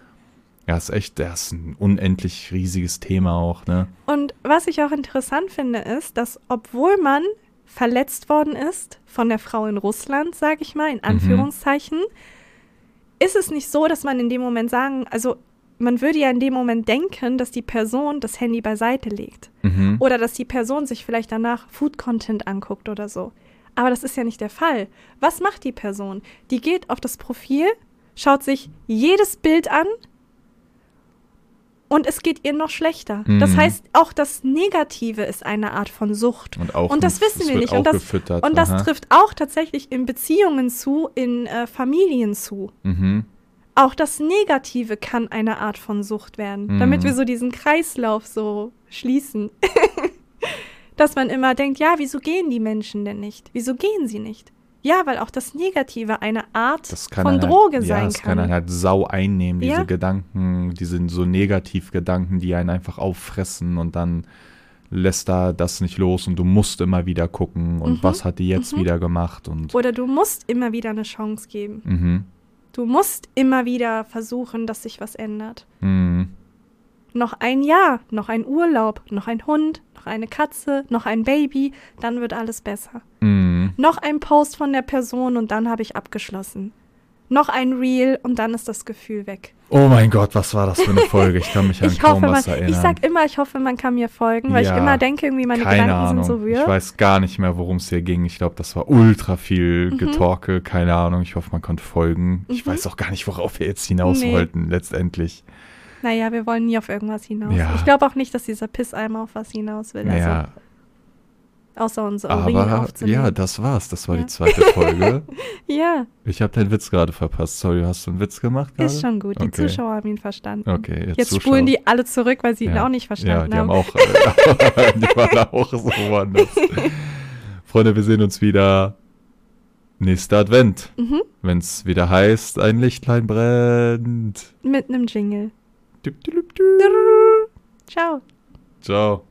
Ja, ist echt, das ist ein unendlich riesiges Thema auch, ne? Und was ich auch interessant finde, ist, dass obwohl man verletzt worden ist von der Frau in Russland, sage ich mal, in Anführungszeichen, ist es nicht so, dass man in dem Moment sagen, also man würde ja in dem Moment denken, dass die Person das Handy beiseite legt. Mhm. Oder dass die Person sich vielleicht danach Food-Content anguckt oder so. Aber das ist ja nicht der Fall. Was macht die Person? Die geht auf das Profil, schaut sich jedes Bild an und es geht ihr noch schlechter. Das Mhm. heißt, auch das Negative ist eine Art von Sucht. Und, auch Und das wissen wir nicht. Und das-. Und das aha. trifft auch tatsächlich in Beziehungen zu, in äh, Familien zu. Mhm. Auch das Negative kann eine Art von Sucht werden, damit Mhm. wir so diesen Kreislauf so schließen. Dass man immer denkt, ja, wieso gehen die Menschen denn nicht? Wieso gehen sie nicht? Ja, weil auch das Negative eine Art Das kann von Droge halt, sein ja, das kann. kann. einen halt sau einnehmen, diese Ja. Gedanken, diese so Negativgedanken, die einen einfach auffressen und dann lässt da das nicht los und du musst immer wieder gucken und Mhm. was hat die jetzt Mhm. wieder gemacht und Oder du musst immer wieder eine Chance geben. mhm. Du musst immer wieder versuchen, dass sich was ändert. Mhm. Noch ein Jahr, noch ein Urlaub, noch ein Hund, noch eine Katze, noch ein Baby, dann wird alles besser. Mhm. Noch ein Post von der Person und dann habe ich abgeschlossen. Noch ein Reel und dann ist das Gefühl weg. Oh mein Gott, was war das für eine Folge? Ich kann mich an Ich kaum hoffe, man, was erinnern. ich sag immer, ich hoffe, man kann mir folgen, weil Ja, ich immer denke, irgendwie meine Gedanken Ahnung. sind so wirr. ich weiß gar nicht mehr, worum es hier ging. Ich glaube, das war ultra viel Mhm. Getorkel. Keine Ahnung. Ich hoffe, man konnte folgen. Ich Mhm. weiß auch gar nicht, worauf wir jetzt hinaus Nee. wollten, letztendlich. Naja, wir wollen nie auf irgendwas hinaus. Ja. Ich glaube auch nicht, dass dieser Pisseimer auf was hinaus will. Also, außer unsere Urin aber ja, das war's. Das war Ja. die zweite Folge. ja, Ich habe deinen Witz gerade verpasst. Sorry, hast du einen Witz gemacht gerade? ist schon gut. Die Okay. Zuschauer haben ihn verstanden. Okay, jetzt, Jetzt spulen die alle zurück, weil sie ihn Ja. auch nicht Ja, verstanden die haben haben. auch, äh, die waren auch so woanders. Freunde, wir sehen uns wieder nächster Advent. Mhm. Wenn es wieder heißt, ein Lichtlein brennt. Mit einem Jingle. Ciao. Ciao.